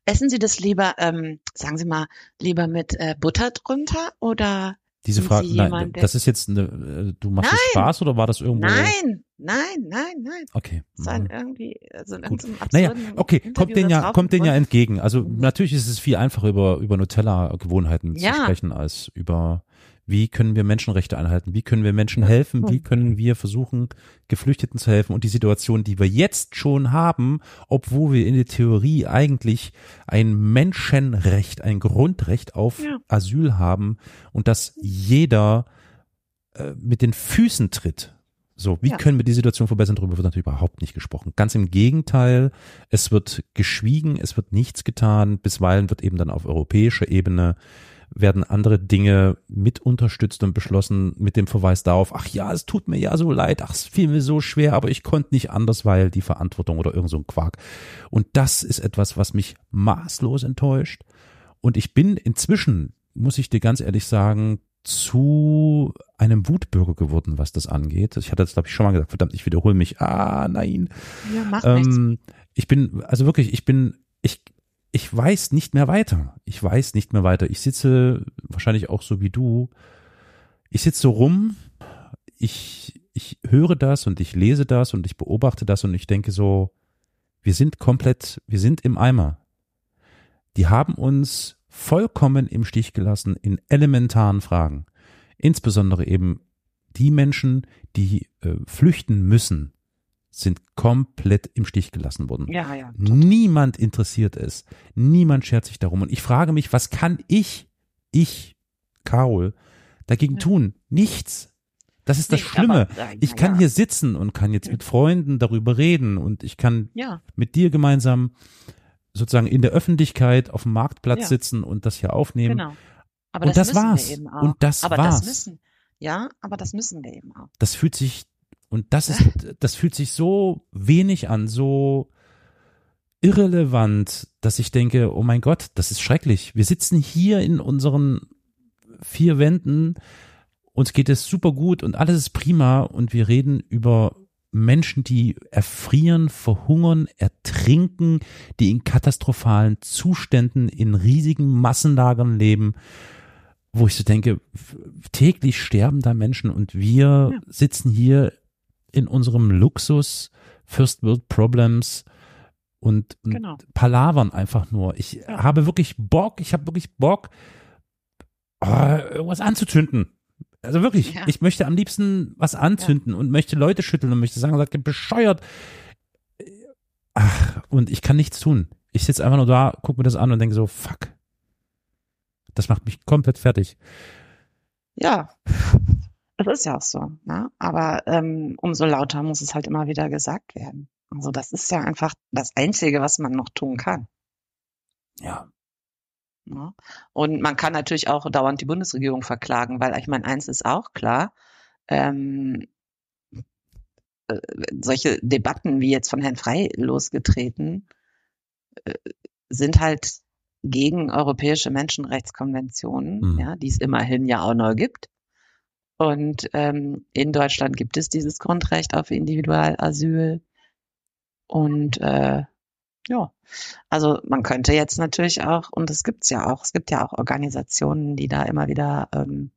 Essen Sie das lieber, ähm, sagen Sie mal, lieber mit äh, Butter drunter oder? Diese Frage, nein, jemand, das ist jetzt eine, äh, du machst Nein. das Spaß oder war das irgendwo? Nein, nein, nein, nein. Okay. War Mhm. irgendwie, also in Gut. Naja, okay, Interview kommt das ja, kommt denen ja entgegen. Also natürlich ist es viel einfacher über, über Nutella-Gewohnheiten Ja. zu sprechen, als über wie können wir Menschenrechte einhalten, wie können wir Menschen helfen, wie Mhm. können wir versuchen, Geflüchteten zu helfen und die Situation, die wir jetzt schon haben, obwohl wir in der Theorie eigentlich ein Menschenrecht, ein Grundrecht auf Ja. Asyl haben und dass jeder äh, mit den Füßen tritt. So, wie Ja. können wir die Situation verbessern? Darüber wird natürlich überhaupt nicht gesprochen. Ganz im Gegenteil, es wird geschwiegen, es wird nichts getan. Bisweilen wird eben dann auf europäischer Ebene werden andere Dinge mit unterstützt und beschlossen mit dem Verweis darauf, ach ja, es tut mir ja so leid, ach, es fiel mir so schwer, aber ich konnte nicht anders, weil die Verantwortung oder irgend so ein Quark. Und das ist etwas, was mich maßlos enttäuscht. Und ich bin inzwischen, muss ich dir ganz ehrlich sagen, zu einem Wutbürger geworden, was das angeht. Ich hatte das, glaube ich, schon mal gesagt, verdammt, ich wiederhole mich. Ah, nein. Ja, nichts. Ähm, ich bin, also wirklich, ich bin, ich, ich weiß nicht mehr weiter. Ich weiß nicht mehr weiter. Ich sitze wahrscheinlich auch so wie du. Ich sitze so rum, ich, ich höre das und ich lese das und ich beobachte das und ich denke so, wir sind komplett, wir sind im Eimer. Die haben uns vollkommen im Stich gelassen in elementaren Fragen. Insbesondere eben die Menschen, die äh, flüchten müssen, sind komplett im Stich gelassen worden. Ja, ja. Niemand interessiert es. Niemand schert sich darum. Und ich frage mich, was kann ich, ich, Carol, dagegen Ja. tun? Nichts. Das ist das Nee, Schlimme. aber, äh, Ich kann ja. hier sitzen und kann jetzt mit Freunden darüber reden und ich kann Ja, mit dir gemeinsam sozusagen in der Öffentlichkeit auf dem Marktplatz sitzen und das hier aufnehmen. genau. Aber Und das, das war's. wir eben auch. Und das aber war's. das müssen, ja, aber das müssen wir eben auch. Das fühlt sich und das ist das fühlt sich so wenig an, so irrelevant, dass ich denke, oh mein Gott, das ist schrecklich. Wir sitzen hier in unseren vier Wänden, uns geht es super gut und alles ist prima und wir reden über Menschen, die erfrieren, verhungern, ertrinken, die in katastrophalen Zuständen in riesigen Massenlagern leben, wo ich so denke, täglich sterben da Menschen und wir Ja. sitzen hier in unserem Luxus, First World Problems und, und Genau. palavern einfach nur. Ich Ja. habe wirklich Bock, ich habe wirklich Bock, oh, irgendwas anzuzünden. Also wirklich, Ja. ich möchte am liebsten was anzünden und möchte Leute schütteln und möchte sagen, sagt, bescheuert. Ach, und ich kann nichts tun. Ich sitze einfach nur da, gucke mir das an und denke so, fuck. Das macht mich komplett fertig. Ja, es ist ja auch so. Ne? Aber ähm, umso lauter muss es halt immer wieder gesagt werden. Also das ist ja einfach das Einzige, was man noch tun kann. Ja. Ne? Und man kann natürlich auch dauernd die Bundesregierung verklagen, weil ich meine, eins ist auch klar, ähm, äh, solche Debatten wie jetzt von Herrn Frey losgetreten, äh, sind halt gegen europäische Menschenrechtskonventionen, Mhm. ja, die es immerhin ja auch noch gibt. Und ähm, in Deutschland gibt es dieses Grundrecht auf Individualasyl. Und äh, ja, also man könnte jetzt natürlich auch, und es gibt's ja auch, es gibt ja auch Organisationen, die da immer wieder ähm,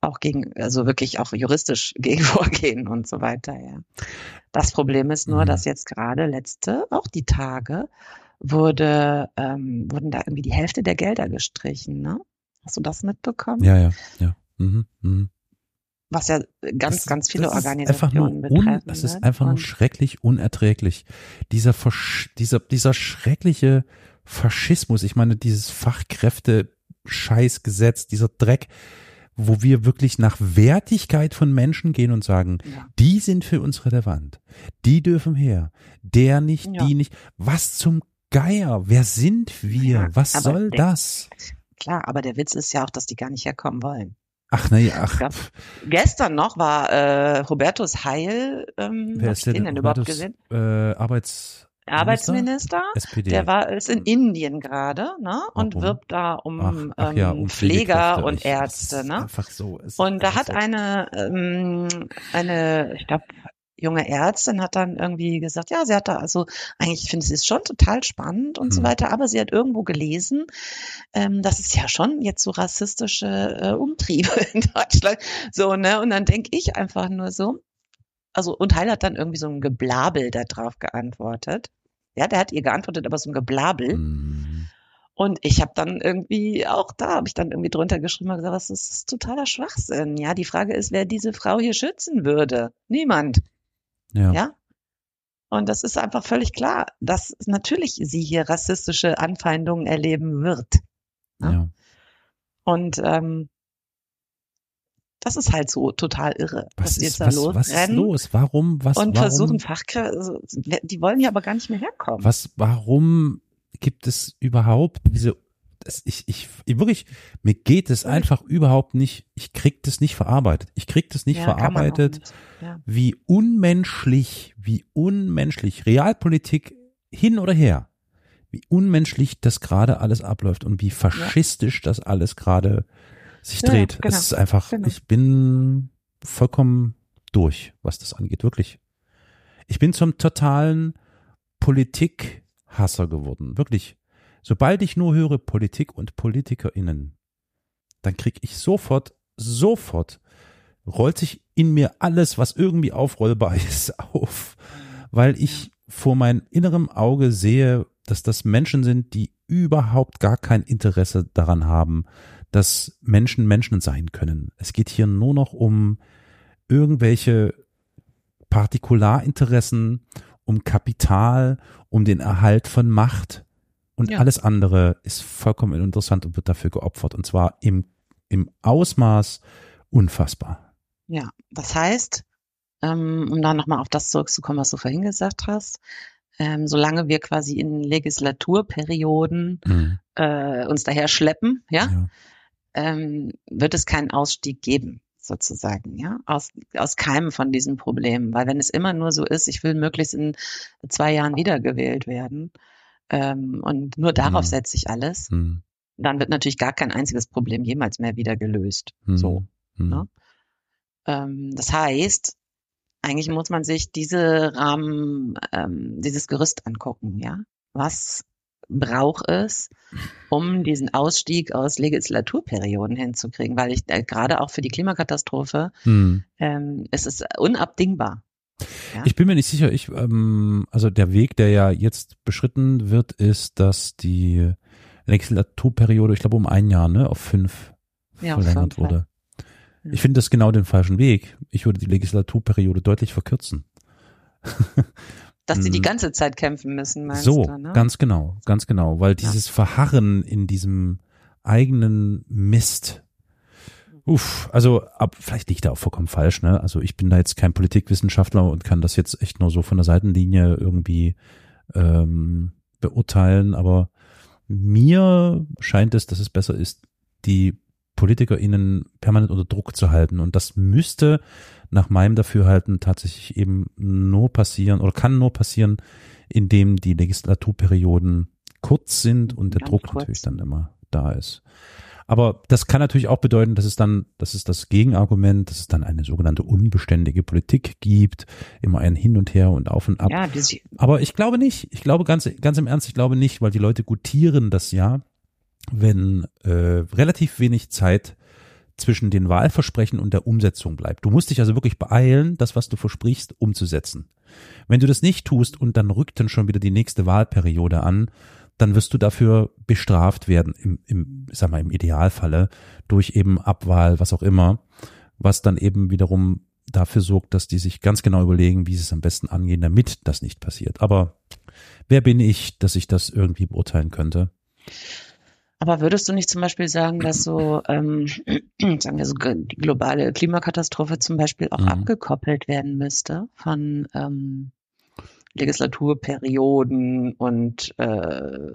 auch gegen, also wirklich auch juristisch (laughs) gegen vorgehen und so weiter, ja. Das Problem ist nur, Mhm. dass jetzt gerade letzte, auch die Tage, wurde, ähm, wurden da irgendwie die Hälfte der Gelder gestrichen, ne? Hast du das mitbekommen? Ja, ja, ja. Mhm, mhm. Was ja ganz, Das- ganz viele das ist Organisationen un, betreffen. Das ist einfach nur schrecklich unerträglich. Dieser, Versch dieser, dieser schreckliche Faschismus, ich meine, dieses Fachkräfte-Scheißgesetz, dieser Dreck, wo wir wirklich nach Wertigkeit von Menschen gehen und sagen, ja. die sind für uns relevant. Die dürfen her. Der nicht, Ja. die nicht. Was zum Geier? Wer sind wir? Ja, Was soll der- das? Klar, aber der Witz ist ja auch, dass die gar nicht herkommen wollen. Ach nee, ach. gab- Gestern noch war äh, Hubertus Heil, ähm, Wer ist der den denn überhaupt gesehen? Äh, Arbeits Arbeitsminister. SPD. Der war ist in Indien gerade, ne? Und Warum? wirbt da um, ach, ach ja, ähm, um Pfleger und Ärzte, ne? Einfach so. Und da einfach hat eine, ähm, eine, ich glaube, junge Ärztin hat dann irgendwie gesagt, ja, sie hat da, also eigentlich finde sie es schon total spannend und so Hm. weiter, aber sie hat irgendwo gelesen, ähm, dass es ja schon jetzt so rassistische äh, Umtriebe (laughs) in Deutschland, so, ne? Und dann denke ich einfach nur so, also, und Heil hat dann irgendwie so ein Geblabel da drauf geantwortet. Ja, der hat ihr geantwortet, aber so ein Geblabel. Mhm. Und ich habe dann irgendwie, auch da habe ich dann irgendwie drunter geschrieben und gesagt, was ist das ist totaler Schwachsinn. Ja, die Frage ist, wer diese Frau hier schützen würde. Niemand. Ja. Ja. Und das ist einfach völlig klar, dass natürlich sie hier rassistische Anfeindungen erleben wird. ja. Ja. Und ähm, das ist halt so total irre, Was ist, jetzt da was, was ist los? Warum, was, und warum, versuchen Fachkräfte, also, die wollen hier aber gar nicht mehr herkommen. was, warum gibt es überhaupt diese, das, ich, ich, ich, wirklich, mir geht es einfach überhaupt nicht, ich krieg das nicht verarbeitet. Ich krieg das nicht Ja, verarbeitet, nicht. Ja. wie unmenschlich, wie unmenschlich, Realpolitik hin oder her, wie unmenschlich das gerade alles abläuft und wie faschistisch das alles gerade sich Ja, dreht. genau, es ist einfach, genau. ich bin vollkommen durch, was das angeht, wirklich. Ich bin zum totalen Politikhasser geworden, wirklich. Sobald ich nur höre Politik und PolitikerInnen, dann krieg ich sofort, sofort rollt sich in mir alles, was irgendwie aufrollbar (laughs) ist, auf, weil ich vor meinem inneren Auge sehe, dass das Menschen sind, die überhaupt gar kein Interesse daran haben, dass Menschen Menschen sein können. Es geht hier nur noch um irgendwelche Partikularinteressen, um Kapital, um den Erhalt von Macht und Ja. alles andere ist vollkommen uninteressant und wird dafür geopfert und zwar im, im Ausmaß unfassbar. Ja, das heißt, ähm, um da nochmal auf das zurückzukommen, was du vorhin gesagt hast, ähm, solange wir quasi in Legislaturperioden Mhm. äh, uns daher schleppen, ja, Ja. ähm, wird es keinen Ausstieg geben, sozusagen, ja, aus, aus keinem von diesen Problemen. Weil wenn es immer nur so ist, ich will möglichst in zwei Jahren wiedergewählt werden ähm, und nur darauf Mhm. setze ich alles, Mhm. dann wird natürlich gar kein einziges Problem jemals mehr wieder gelöst. Mhm. So. Mhm. ne? Ähm, das heißt, eigentlich muss man sich diese Rahmen, ähm, dieses Gerüst angucken, ja. Was braucht es, um diesen Ausstieg aus Legislaturperioden hinzukriegen? Weil ich äh, gerade auch für die Klimakatastrophe Mhm. ähm, es ist unabdingbar. Ja? Ich bin mir nicht sicher, ich, ähm, also der Weg, der ja jetzt beschritten wird, ist, dass die Legislaturperiode, ich glaube um ein Jahr, ne, auf fünf Ja, verlängert wurde. Ja. Ich finde das genau den falschen Weg. Ich würde die Legislaturperiode deutlich verkürzen. (laughs) Dass sie die Mhm. ganze Zeit kämpfen müssen, meinst so, du, ne? ganz genau, ganz genau, weil dieses Verharren in diesem eigenen Mist, uff, also ab, vielleicht liegt er auch vollkommen falsch, ne? Also ich bin da jetzt kein Politikwissenschaftler und kann das jetzt echt nur so von der Seitenlinie irgendwie ähm, beurteilen, aber mir scheint es, dass es besser ist, die PolitikerInnen permanent unter Druck zu halten. Und das müsste nach meinem Dafürhalten tatsächlich eben nur passieren oder kann nur passieren, indem die Legislaturperioden kurz sind und der Ganz Druck kurz. natürlich dann immer da ist. Aber das kann natürlich auch bedeuten, dass es dann, das ist das Gegenargument, dass es dann eine sogenannte unbeständige Politik gibt, immer ein Hin und Her und auf und ab. Ja, Aber ich glaube nicht. Ich glaube ganz, ganz im Ernst, ich glaube nicht, weil die Leute gutieren das ja, wenn äh, relativ wenig Zeit zwischen den Wahlversprechen und der Umsetzung bleibt. Du musst dich also wirklich beeilen, das, was du versprichst, umzusetzen. Wenn du das nicht tust und dann rückt dann schon wieder die nächste Wahlperiode an, dann wirst du dafür bestraft werden, im, im, sag mal, im Idealfalle, durch eben Abwahl, was auch immer, was dann eben wiederum dafür sorgt, dass die sich ganz genau überlegen, wie sie es am besten angehen, damit das nicht passiert. Aber wer bin ich, dass ich das irgendwie beurteilen könnte? Aber würdest du nicht zum Beispiel sagen, dass so, ähm, (clears throat) sagen wir so, die globale Klimakatastrophe zum Beispiel auch Mhm. abgekoppelt werden müsste von ähm, Legislaturperioden und äh,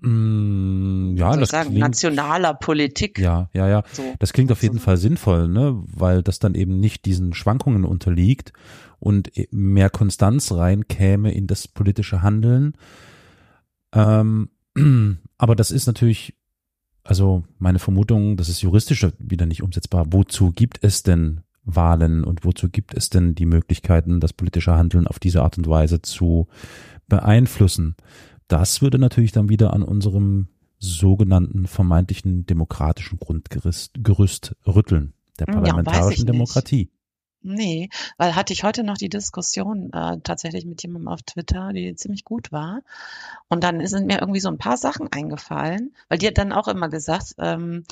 Mm, ja, das sagen, klingt, nationaler Politik? ja, ja, ja. So. Das klingt auf jeden So. Fall sinnvoll, ne, weil das dann eben nicht diesen Schwankungen unterliegt und e- mehr Konstanz reinkäme in das politische Handeln. Ähm, (clears throat) aber das ist natürlich, also meine Vermutung, das ist juristisch wieder nicht umsetzbar. Wozu gibt es denn Wahlen und wozu gibt es denn die Möglichkeiten, das politische Handeln auf diese Art und Weise zu beeinflussen? Das würde natürlich dann wieder an unserem sogenannten vermeintlichen demokratischen Grundgerüst Gerüst rütteln, der Hm, Ja, parlamentarischen nicht. Demokratie. Nee, weil hatte ich heute noch die Diskussion äh, tatsächlich mit jemandem auf Twitter, die ziemlich gut war. Und dann sind mir irgendwie so ein paar Sachen eingefallen, weil die hat dann auch immer gesagt, ähm,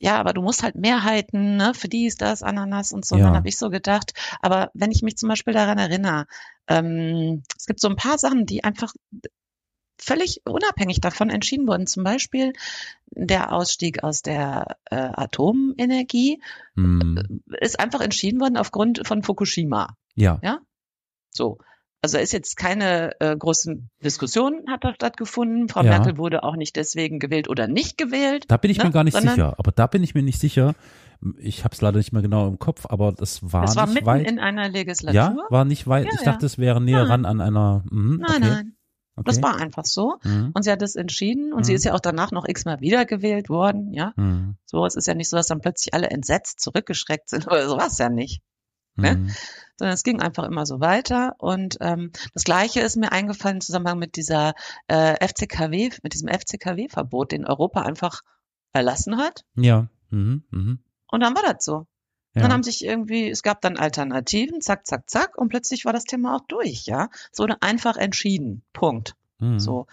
ja, aber du musst halt Mehrheiten, ne, für dies, das, Ananas und so. Und Ja. dann habe ich so gedacht, aber wenn ich mich zum Beispiel daran erinnere, ähm, es gibt so ein paar Sachen, die einfach völlig unabhängig davon entschieden wurden. Zum Beispiel der Ausstieg aus der äh, Atomenergie Hm, ist einfach entschieden worden aufgrund von Fukushima. ja, So. Also ist jetzt keine äh, großen Diskussion hat da stattgefunden. Frau Ja. Merkel wurde auch nicht deswegen gewählt oder nicht gewählt. da bin ich ne? mir gar nicht Sondern sicher. Aber da bin ich mir nicht sicher. Ich habe es leider nicht mehr genau im Kopf, aber das war Das war nicht mitten weit. in einer Legislatur. ja, war nicht weit. Ja, ich dachte, es wäre näher Nein. ran an einer. Nein, okay, nein. Okay. Das war einfach so. Mhm, Und sie hat es entschieden und sie Mhm. ist ja auch danach noch x-mal wiedergewählt worden, ja. mhm, So, es ist ja nicht so, dass dann plötzlich alle entsetzt zurückgeschreckt sind (laughs) oder so war es ja nicht. Ne? mhm. sondern es ging einfach immer so weiter. Und ähm, das Gleiche ist mir eingefallen im Zusammenhang mit dieser äh, FCKW, mit diesem FCKW-Verbot, den Europa einfach erlassen hat. Ja. Mhm, mhm. Und dann war das so. Ja. Dann haben sich irgendwie, es gab dann Alternativen, zack, zack, zack, und plötzlich war das Thema auch durch, ja. Es wurde einfach entschieden. Punkt. mhm. So.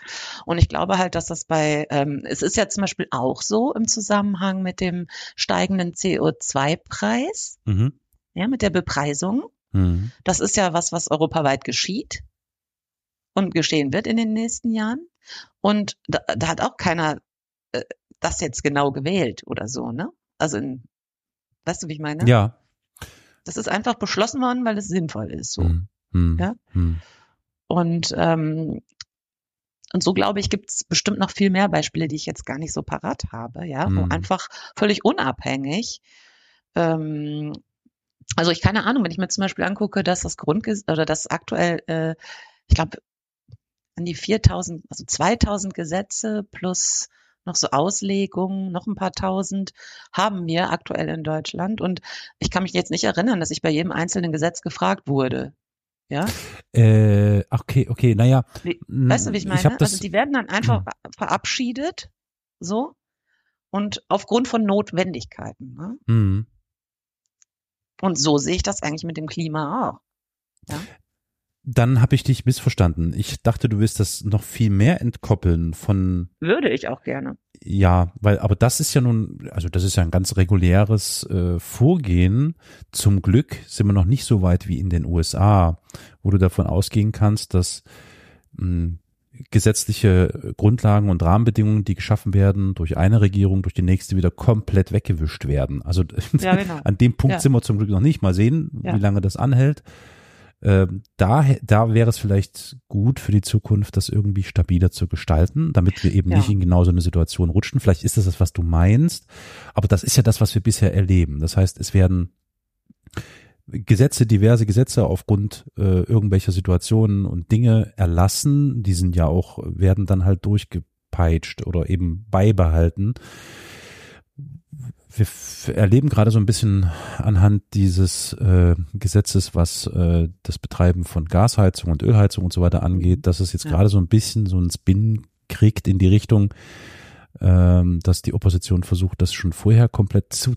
Und ich glaube halt, dass das bei, ähm, es ist ja zum Beispiel auch so im Zusammenhang mit dem steigenden CO2-Preis, Mhm. Ja, mit der Bepreisung Mhm. Das ist ja was, was europaweit geschieht und geschehen wird in den nächsten Jahren. Und da, da hat auch keiner äh, das jetzt genau gewählt oder so, ne? Also in, weißt du, wie ich meine? Ja. Das ist einfach beschlossen worden, weil es sinnvoll ist. So. Mhm. Mhm. Ja? Mhm. Und, ähm, und so glaube ich, gibt es bestimmt noch viel mehr Beispiele, die ich jetzt gar nicht so parat habe, ja, wo Mhm. einfach völlig unabhängig. Ähm, also ich keine Ahnung, wenn ich mir zum Beispiel angucke, dass das Grundgesetz oder das aktuell, äh, ich glaube, an die 4000, also 2000 Gesetze plus noch so Auslegungen, noch ein paar tausend haben wir aktuell in Deutschland. Und ich kann mich jetzt nicht erinnern, dass ich bei jedem einzelnen Gesetz gefragt wurde. Ja, Äh, okay, okay, naja. Mh, weißt du, wie ich meine? das, also die werden dann einfach verabschiedet, so, und aufgrund von Notwendigkeiten. Ne? mh. Und so sehe ich das eigentlich mit dem Klima auch. Dann habe ich dich missverstanden. Ich dachte, du willst das noch viel mehr entkoppeln von Würde ich auch gerne. Ja, weil, aber das ist ja nun, also das ist ja ein ganz reguläres äh, Vorgehen. Zum Glück sind wir noch nicht so weit wie in den USA, wo du davon ausgehen kannst, dass mh, gesetzliche Grundlagen und Rahmenbedingungen, die geschaffen werden durch eine Regierung, durch die nächste wieder komplett weggewischt werden. Also (laughs) Ja, genau. an dem Punkt Ja. sind wir zum Glück noch nicht. Mal sehen, Ja. wie lange das anhält. Ähm, da, da wäre es vielleicht gut für die Zukunft, das irgendwie stabiler zu gestalten, damit wir eben nicht in genau so eine Situation rutschen. Vielleicht ist das das, was du meinst, aber das ist ja das, was wir bisher erleben. Das heißt, es werden Gesetze, diverse Gesetze aufgrund äh, irgendwelcher Situationen und Dinge erlassen, die sind ja auch, werden dann halt durchgepeitscht oder eben beibehalten. Wir erleben gerade so ein bisschen anhand dieses äh, Gesetzes, was äh, das Betreiben von Gasheizung und Ölheizung und so weiter angeht, dass es jetzt Ja. gerade so ein bisschen so einen Spin kriegt in die Richtung, ähm, dass die Opposition versucht, das schon vorher komplett zu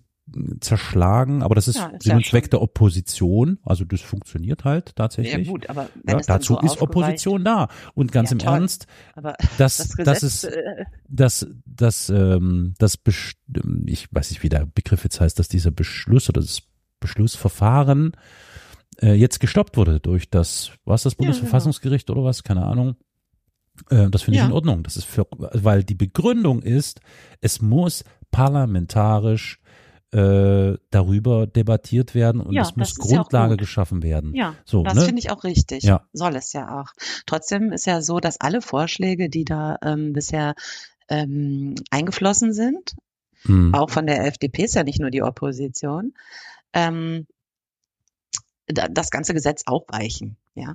zerschlagen, aber das ist Ja, ist Sinn ja und Zweck der Opposition, also das funktioniert halt tatsächlich. Ja gut, aber Ja, dazu so ist Opposition da. Und ganz Ja, im toll. Ernst, Aber das, das das, Gesetz, ist, äh, das, das, ähm, das, ich weiß nicht, wie der Begriff jetzt heißt, dass dieser Beschluss oder das Beschlussverfahren äh, jetzt gestoppt wurde durch das, was das genau. Bundesverfassungsgericht oder was, keine Ahnung. Äh, das finde ich in Ordnung. Das ist für, weil die Begründung ist, es muss parlamentarisch äh, darüber debattiert werden und Ja, es muss ja auch Grundlage gut. geschaffen werden. Ja, So, das ne? finde ich auch richtig. Ja. Soll es ja auch. Trotzdem ist ja so, dass alle Vorschläge, die da ähm, bisher ähm, eingeflossen sind, Hm. auch von der FDP ist ja nicht nur die Opposition, ähm, da, das ganze Gesetz aufweichen, ja.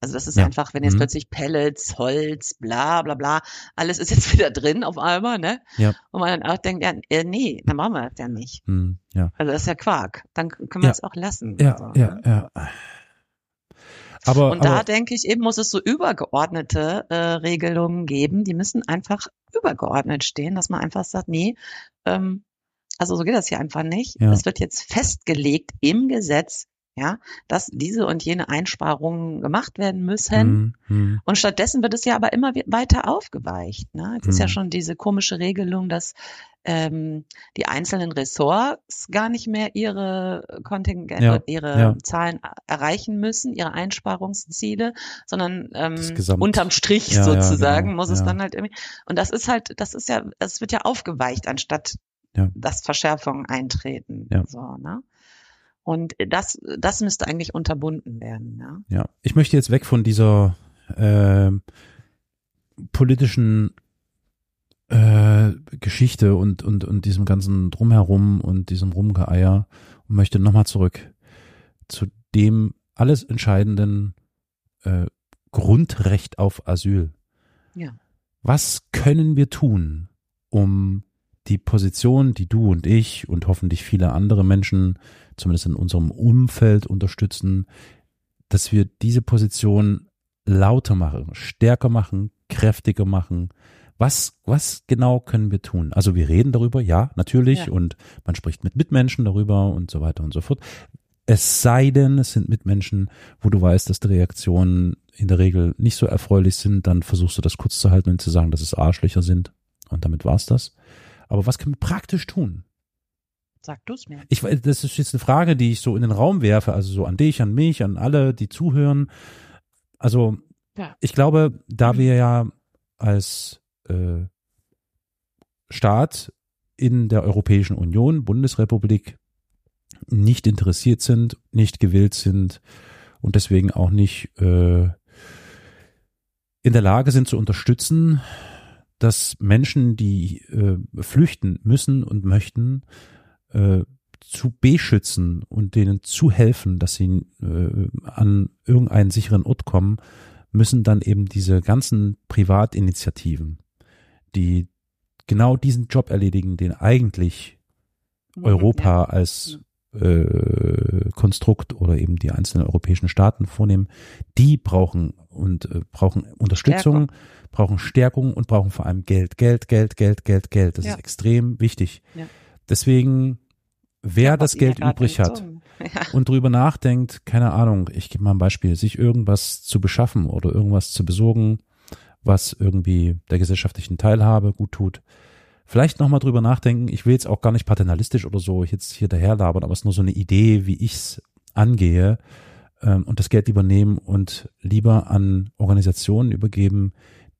Also das ist Ja. einfach, wenn jetzt Mhm. plötzlich Pellets, Holz, bla bla bla, alles ist jetzt (laughs) wieder drin auf einmal, ne? Ja. Und man dann auch denkt, ja, äh, nee, dann machen wir das ja nicht. Hm, ja. Also das ist ja Quark. Dann können wir Ja. es auch lassen. Ja, So, ja, ne? ja. Aber, Und da aber denke ich eben, muss es so übergeordnete äh, Regelungen geben, die müssen einfach übergeordnet stehen, dass man einfach sagt, nee, ähm, also so geht das hier einfach nicht. Ja. Es wird jetzt festgelegt im Gesetz, ja, dass diese und jene Einsparungen gemacht werden müssen. hm, hm, Und stattdessen wird es ja aber immer we- weiter aufgeweicht. Ne? Jetzt ist ja Mhm. schon diese komische Regelung, dass ähm, die einzelnen Ressorts gar nicht mehr ihre Kontingent, Ja, ihre ja. Zahlen erreichen müssen, ihre Einsparungsziele, sondern ähm, unterm Strich Ja, ja, sozusagen genau, muss es dann halt irgendwie. Und das ist halt, das ist ja, es wird ja aufgeweicht, anstatt dass Verschärfungen eintreten. Ja. So, ne? Und das, das müsste eigentlich unterbunden werden. Ja? ja. Ich möchte jetzt weg von dieser ähm, politischen äh, Geschichte und, und, und diesem ganzen Drumherum und diesem Rumgeeier und möchte nochmal zurück zu dem alles entscheidenden äh, Grundrecht auf Asyl. Ja. Was können wir tun, um die Position, die du und ich und hoffentlich viele andere Menschen, zumindest in unserem Umfeld unterstützen, dass wir diese Position lauter machen, stärker machen, kräftiger machen. Was, was genau können wir tun? Also wir reden darüber, ja, natürlich, Ja. und man spricht mit Mitmenschen darüber und so weiter und so fort. Es sei denn, es sind Mitmenschen, wo du weißt, dass die Reaktionen in der Regel nicht so erfreulich sind, dann versuchst du das kurz zu halten und zu sagen, dass es Arschlöcher sind. Und damit war's das. Aber was können wir praktisch tun? Sag du es mir. Ich, das ist jetzt eine Frage, die ich so in den Raum werfe, also so an dich, an mich, an alle, die zuhören. Also Ja. ich glaube, da wir ja als äh, Staat in der Europäischen Union, Bundesrepublik, nicht interessiert sind, nicht gewillt sind und deswegen auch nicht äh, in der Lage sind zu unterstützen, dass Menschen, die äh, flüchten müssen und möchten, äh, zu beschützen und denen zu helfen, dass sie äh, an irgendeinen sicheren Ort kommen, müssen dann eben diese ganzen Privatinitiativen, die genau diesen Job erledigen, den eigentlich Europa als Konstrukt oder eben die einzelnen europäischen Staaten vornehmen, die brauchen und äh, brauchen Unterstützung, brauchen Stärkung und brauchen vor allem Geld, Geld, Geld, Geld, Geld, Geld. Das Ja. ist extrem wichtig. Ja. Deswegen, wer Ja, das Geld übrig hat (laughs) und drüber nachdenkt, keine Ahnung, ich gebe mal ein Beispiel, sich irgendwas zu beschaffen oder irgendwas zu besorgen, was irgendwie der gesellschaftlichen Teilhabe gut tut. Vielleicht nochmal drüber nachdenken. Ich will jetzt auch gar nicht paternalistisch oder so jetzt hier daherlabern, aber es ist nur so eine Idee, wie ich's angehe ähm, und das Geld lieber nehmen und lieber an Organisationen übergeben,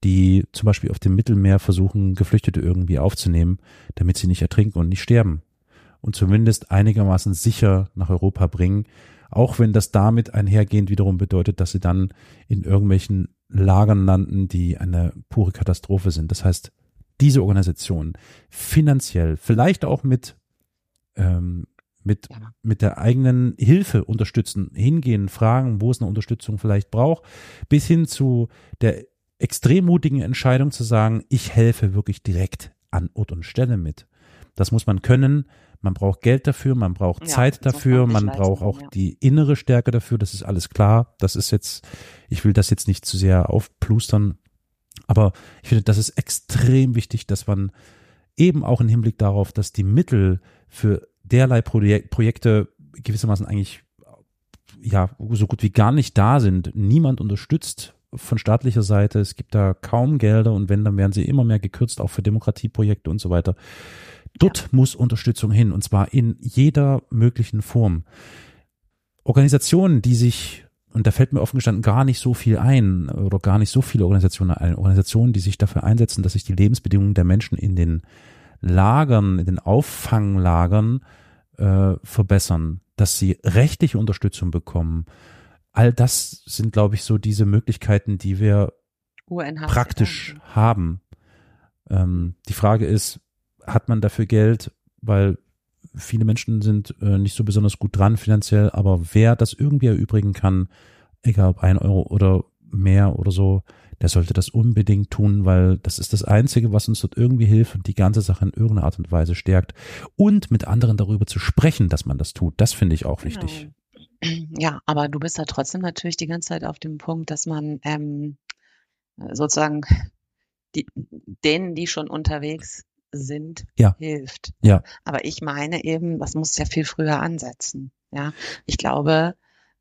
die zum Beispiel auf dem Mittelmeer versuchen, Geflüchtete irgendwie aufzunehmen, damit sie nicht ertrinken und nicht sterben und zumindest einigermaßen sicher nach Europa bringen, auch wenn das damit einhergehend wiederum bedeutet, dass sie dann in irgendwelchen Lagern landen, die eine pure Katastrophe sind. Das heißt, diese Organisation finanziell, vielleicht auch mit, ähm, mit, Ja. mit der eigenen Hilfe unterstützen, hingehen, fragen, wo es eine Unterstützung vielleicht braucht, bis hin zu der extrem mutigen Entscheidung zu sagen, ich helfe wirklich direkt an Ort und Stelle mit. Das muss man können. Man braucht Geld dafür, man braucht Ja, Zeit dafür, man man braucht auch ja. die innere Stärke dafür. Das ist alles klar. Das ist jetzt, ich will das jetzt nicht zu sehr aufplustern, aber ich finde, das ist extrem wichtig, dass man eben auch im Hinblick darauf, dass die Mittel für derlei Projek Projekte gewissermaßen eigentlich ja so gut wie gar nicht da sind. Niemand unterstützt von staatlicher Seite. Es gibt da kaum Gelder und wenn, dann werden sie immer mehr gekürzt, auch für Demokratieprojekte und so weiter. Dort muss Unterstützung hin und zwar in jeder möglichen Form. Organisationen, die sich, und da fällt mir offen gestanden gar nicht so viel ein oder gar nicht so viele Organisationen ein, Organisationen, die sich dafür einsetzen, dass sich die Lebensbedingungen der Menschen in den Lagern, in den Auffanglagern äh, verbessern, dass sie rechtliche Unterstützung bekommen. All das sind, glaube ich, so diese Möglichkeiten, die wir UNHCR. praktisch haben. Ähm, die Frage ist, hat man dafür Geld? Weil viele Menschen sind äh, nicht so besonders gut dran finanziell, aber wer das irgendwie erübrigen kann, egal ob ein Euro oder mehr oder so, der sollte das unbedingt tun, weil das ist das Einzige, was uns dort irgendwie hilft und die ganze Sache in irgendeiner Art und Weise stärkt. Und mit anderen darüber zu sprechen, dass man das tut, das finde ich auch wichtig. Genau. Ja, aber du bist da trotzdem natürlich die ganze Zeit auf dem Punkt, dass man ähm, sozusagen die, denen, die schon unterwegs sind, Ja. hilft. Ja. Aber ich meine eben, das muss ja viel früher ansetzen. Ja, ich glaube,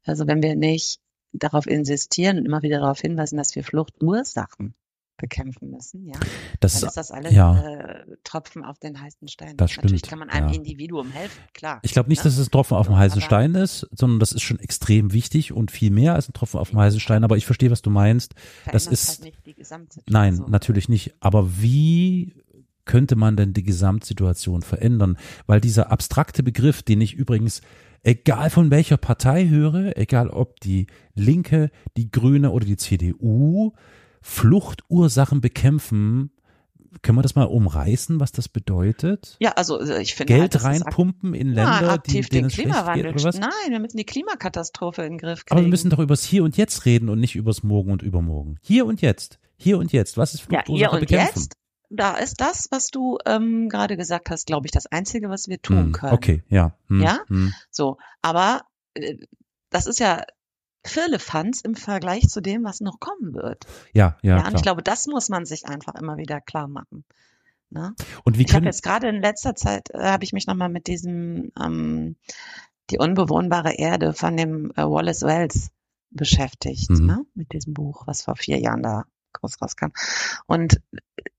also wenn wir nicht darauf insistieren und immer wieder darauf hinweisen, dass wir Fluchtursachen bekämpfen müssen, ja, Das, dann ist das alles ja. äh, Tropfen auf den heißen Stein. Das Natürlich stimmt, kann man einem ja. Individuum helfen, klar. Ich glaube nicht, ne? dass es ein Tropfen auf dem heißen aber- Stein ist, sondern das ist schon extrem wichtig und viel mehr als ein Tropfen auf dem heißen Stein. Aber ich verstehe, was du meinst. das verändert ist- halt nicht die Gesamtsituation. Nein, natürlich nicht. Aber wie könnte man denn die Gesamtsituation verändern? Weil dieser abstrakte Begriff, den ich übrigens, egal von welcher Partei höre, egal ob die Linke, die Grüne oder die CDU, Fluchtursachen bekämpfen, können wir das mal umreißen, was das bedeutet? Ja, also äh, ich finde halt, Geld ak- reinpumpen in ja, Länder, die, aktiv denen den geht Klimawandel. was? Nein, wir müssen die Klimakatastrophe in den Griff kriegen. Aber wir müssen doch übers Hier und Jetzt reden und nicht übers Morgen und Übermorgen. Hier und Jetzt. Hier und Jetzt. Was ist ja, Fluchtursache hier und bekämpfen? jetzt, da ist das, was du ähm, gerade gesagt hast, glaube ich, das Einzige, was wir tun Hm, können. Okay, ja. Hm, Ja? Hm. So, aber äh, das ist ja Firlefanz im Vergleich zu dem, was noch kommen wird. Ja, ja, Ja, und klar. ich glaube, das muss man sich einfach immer wieder klar machen. Ne? Und wie Ich habe jetzt gerade in letzter Zeit, äh, habe ich mich nochmal mit diesem, ähm, die unbewohnbare Erde von dem äh, Wallace Wells beschäftigt, Mhm. ne? mit diesem Buch, was vor vier Jahren da groß rauskam. Und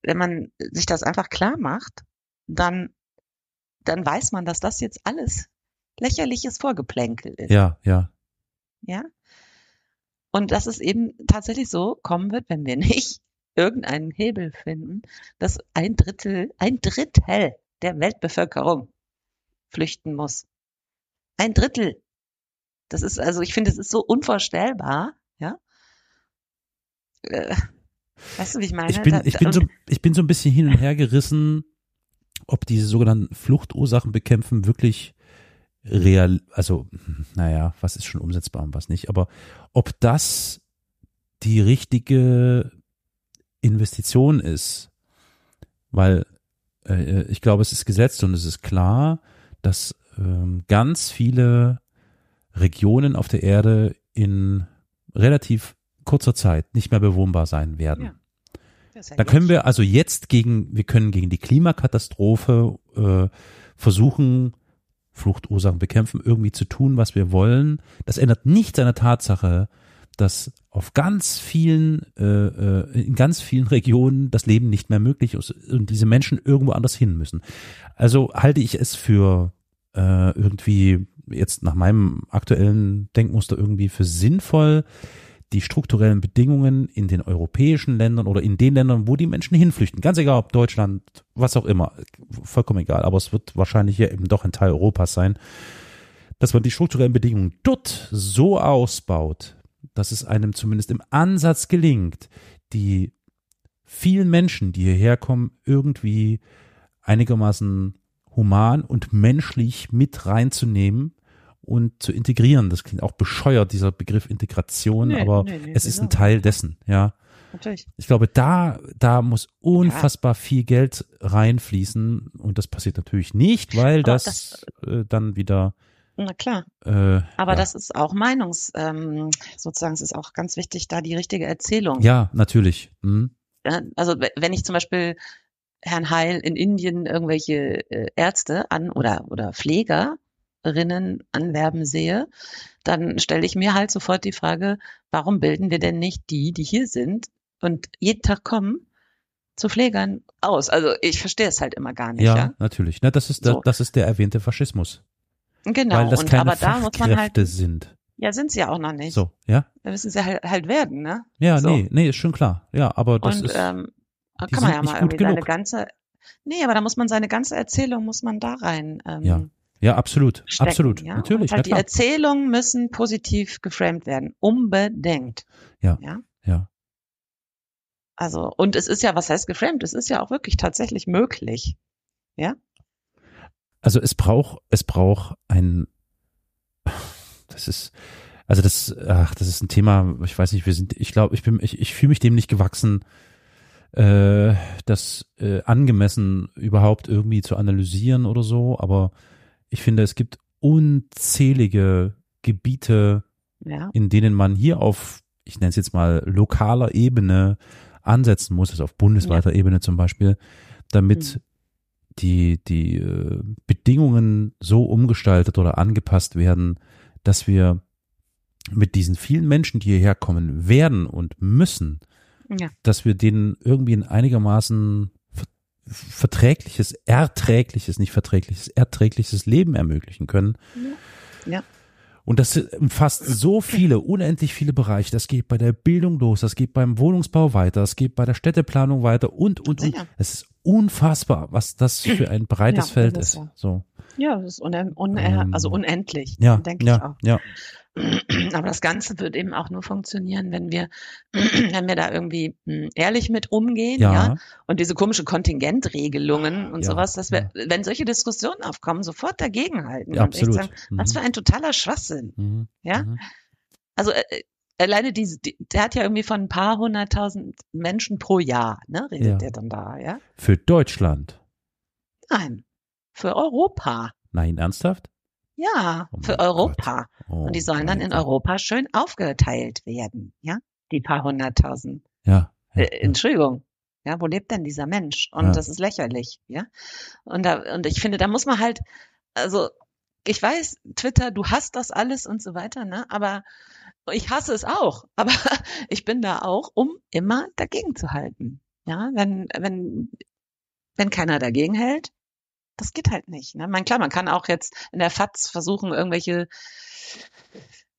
wenn man sich das einfach klar macht, dann dann weiß man, dass das jetzt alles lächerliches Vorgeplänkel ist. Ja, ja. Ja. Und dass es eben tatsächlich so kommen wird, wenn wir (laughs) nicht irgendeinen Hebel finden, dass ein Drittel, ein Drittel der Weltbevölkerung flüchten muss. Ein Drittel. Das ist, also ich finde, es ist so unvorstellbar, ja. Äh, weißt du, wie ich meine? Ich bin, ich bin so, ich bin so ein bisschen hin und her gerissen, ob diese sogenannten Fluchtursachen bekämpfen wirklich real, also, naja, was ist schon umsetzbar und was nicht, aber ob das die richtige Investition ist, weil äh, ich glaube, es ist gesetzt und es ist klar, dass ähm, ganz viele Regionen auf der Erde in relativ kurzer Zeit nicht mehr bewohnbar sein werden. Ja. Ja Da können wir also jetzt gegen, wir können gegen die Klimakatastrophe äh, versuchen, Fluchtursachen bekämpfen, irgendwie zu tun, was wir wollen. Das ändert nichts an der Tatsache, dass auf ganz vielen, äh, äh, in ganz vielen Regionen das Leben nicht mehr möglich ist und diese Menschen irgendwo anders hin müssen. Also halte ich es für äh, irgendwie jetzt nach meinem aktuellen Denkmuster irgendwie für sinnvoll, die strukturellen Bedingungen in den europäischen Ländern oder in den Ländern, wo die Menschen hinflüchten, ganz egal ob Deutschland, was auch immer, vollkommen egal, aber es wird wahrscheinlich ja eben doch ein Teil Europas sein, dass man die strukturellen Bedingungen dort so ausbaut, dass es einem zumindest im Ansatz gelingt, die vielen Menschen, die hierher kommen, irgendwie einigermaßen human und menschlich mit reinzunehmen und zu integrieren. Das klingt auch bescheuert, dieser Begriff Integration, Nee, aber nee, nee, es ist ein Teil dessen, ja. Natürlich. Ich glaube, da, da muss unfassbar viel Geld reinfließen und das passiert natürlich nicht, weil Aber das, das- äh, dann wieder Na klar. äh, Aber ja. das ist auch Meinungs, ähm, sozusagen, es ist auch ganz wichtig, da die richtige Erzählung. ja, natürlich. Mhm. Ja, Also wenn ich zum Beispiel Herrn Heil in Indien irgendwelche äh, Ärzte an oder oder Pflegerinnen anwerben sehe, dann stelle ich mir halt sofort die Frage, warum bilden wir denn nicht die, die hier sind und jeden Tag kommen, zu Pflegern aus? Also ich verstehe es halt immer gar nicht, Ja, ja. natürlich. Na, das ist der, So. das ist der erwähnte Faschismus, Genau. weil das und keine aber da muss man halt, sind. ja, sind sie ja auch noch nicht. So, ja, Da müssen sie halt, halt werden, ne? ja, So. nee, nee, ist schon klar. Ja, aber das und ist ähm, da die kann man ja mal irgendwie seine ganze, nee, aber da muss man seine ganze Erzählung muss man da rein ähm, Ja, ja, absolut, stecken, absolut, ja? natürlich, halt na die. Erzählungen müssen positiv geframed werden, unbedingt. Ja. ja. Ja, Also und es ist ja, was heißt geframed? Es ist ja auch wirklich tatsächlich möglich. also es braucht, es braucht ein, das ist, also das, ach, das ist ein Thema, ich weiß nicht, wir sind, ich glaube, ich bin, ich, ich fühle mich dem nicht gewachsen, äh, das äh, angemessen überhaupt irgendwie zu analysieren oder so, aber ich finde, es gibt unzählige Gebiete, Ja. in denen man hier auf, ich nenne es jetzt mal lokaler Ebene ansetzen muss, also auf bundesweiter Ebene zum Beispiel, damit Mhm. die, die äh, Bedingungen so umgestaltet oder angepasst werden, dass wir mit diesen vielen Menschen, die hierher kommen werden und müssen, Ja. dass wir denen irgendwie ein einigermaßen verträgliches, erträgliches, nicht verträgliches, erträgliches Leben ermöglichen können. Ja. Und das umfasst so viele, unendlich viele Bereiche. Das geht bei der Bildung los, das geht beim Wohnungsbau weiter, das geht bei der Städteplanung weiter und, und, und. Es ist unfassbar, was das für ein breites Ja, Feld ist. ja. So. Ja, das ist un un Ähm, also unendlich, Ja, denke ich ja, auch. ja, Aber das Ganze wird eben auch nur funktionieren, wenn wir, (clears throat) wenn wir da irgendwie mh, ehrlich mit umgehen, ja. ja, Und diese komische Kontingentregelungen und Ja, sowas, dass wir, wenn solche Diskussionen aufkommen, sofort dagegenhalten ja, und echt sagen, was für ein totaler Schwachsinn. Mhm, Ja? mhm. Also äh, äh, alleine diese, die, der hat ja irgendwie von ein paar hunderttausend Menschen pro Jahr, ne, redet Ja. der dann da, ja? Für Deutschland. Nein, für Europa. Nein, ernsthaft? Ja, Oh für Europa. Oh, Und die sollen dann in. Europa schön aufgeteilt werden, ja? Die paar hunderttausend. Ja. ja, Äh, Entschuldigung. Ja, wo lebt denn dieser Mensch? Und Ja. das ist lächerlich, ja. Und da, und ich finde, da muss man halt, also, ich weiß, Twitter, du hast das alles und so weiter, ne? Aber ich hasse es auch. (laughs) Aber ich bin da auch, um immer dagegen zu halten. Ja, wenn, wenn, wenn keiner dagegen hält, Das geht halt nicht. Ne? Man, klar, man kann auch jetzt in der FAZ versuchen, irgendwelche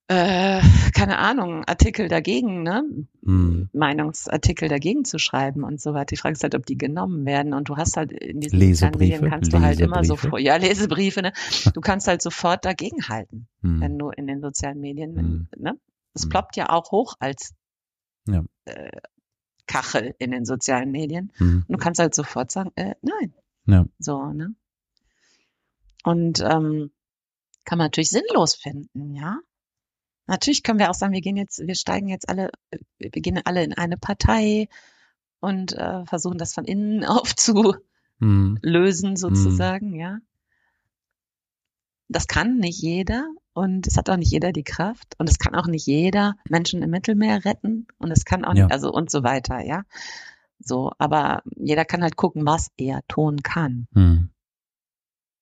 äh, keine Ahnung, Artikel dagegen, ne? Hm. Meinungsartikel dagegen zu schreiben und so weiter. Die Frage ist halt, ob die genommen werden. Und du hast halt in diesen Lesebriefe, kannst du halt immer so, ja, Lesebriefe, ne? Du kannst halt sofort dagegenhalten, hm. wenn du in den sozialen Medien, hm. ne? Es hm. ploppt ja auch hoch als ja. äh, Kachel in den sozialen Medien. Hm. Und du kannst halt sofort sagen, äh, nein. Ja. So, ne? Und ähm, kann man natürlich sinnlos finden, ja. Natürlich können wir auch sagen, wir gehen jetzt, wir steigen jetzt alle, wir gehen alle in eine Partei und äh, versuchen das von innen (laughs) aufzulösen, hm. sozusagen, hm. ja. Das kann nicht jeder und es hat auch nicht jeder die Kraft und es kann auch nicht jeder Menschen im Mittelmeer retten und es kann auch ja. nicht, also und so weiter, ja. So, aber jeder kann halt gucken, was er tun kann. Hm.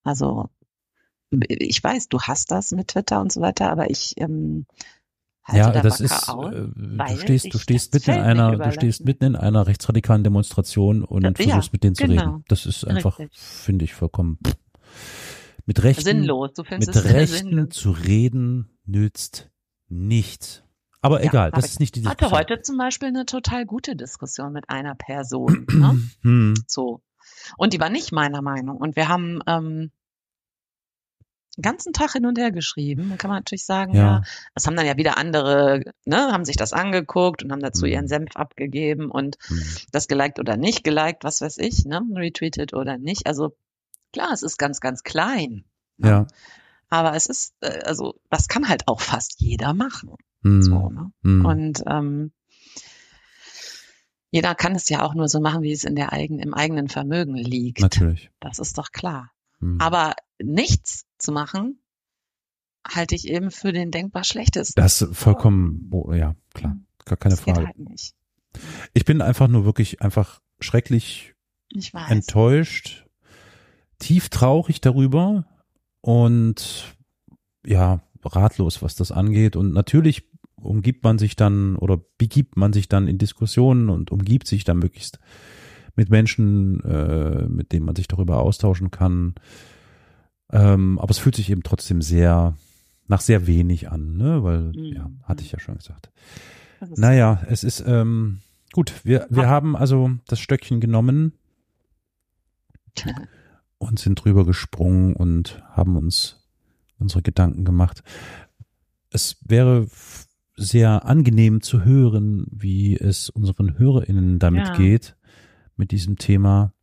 Also ich weiß, du hast das mit Twitter und so weiter, aber ich ähm, halte ja, da das ist, aus, äh, du stehst, du stehst mitten in einer, du stehst mitten in einer rechtsradikalen Demonstration und das, versuchst ja, mit denen zu genau. reden. Das ist einfach, finde ich, vollkommen mit Rechten, sinnlos. Du mit Rechten sinnlos. zu reden nützt nichts. Aber ja, egal, das ist nicht die Diskussion. Ich hatte heute zum Beispiel eine total gute Diskussion mit einer Person. ne? (clears throat) Hm. So. Und die war nicht meiner Meinung. Und wir haben ähm, den ganzen Tag hin und her geschrieben. Dann kann man natürlich sagen, ja, ja das haben dann ja wieder andere, ne, haben sich das angeguckt und haben dazu mhm. ihren Senf abgegeben und mhm. das geliked oder nicht geliked, was weiß ich, ne, retweetet oder nicht. Also klar, es ist ganz, ganz klein. Ne? Ja. Aber es ist, äh, also das kann halt auch fast jeder machen. Mhm. So, ne? Mhm. Und ähm, jeder kann es ja auch nur so machen, wie es in der eigenen, im eigenen Vermögen liegt. Natürlich. Das ist doch klar. Mhm. Aber nichts zu machen, halte ich eben für den denkbar schlechtesten. Das ist vollkommen, oh, ja, klar, gar keine das Frage. Geht halt nicht. Ich bin einfach nur wirklich einfach schrecklich enttäuscht, tief traurig darüber und ja, ratlos, was das angeht. Und natürlich umgibt man sich dann oder begibt man sich dann in Diskussionen und umgibt sich dann möglichst mit Menschen, äh, mit denen man sich darüber austauschen kann. Ähm, aber es fühlt sich eben trotzdem sehr nach sehr wenig an, ne? Weil, mhm. ja, hatte ich ja schon gesagt. Naja, es ist ähm, gut. Wir, wir haben also das Stöckchen genommen (laughs) und sind drüber gesprungen und haben uns unsere Gedanken gemacht. Es wäre sehr angenehm zu hören, wie es unseren HörerInnen damit ja. geht mit diesem Thema,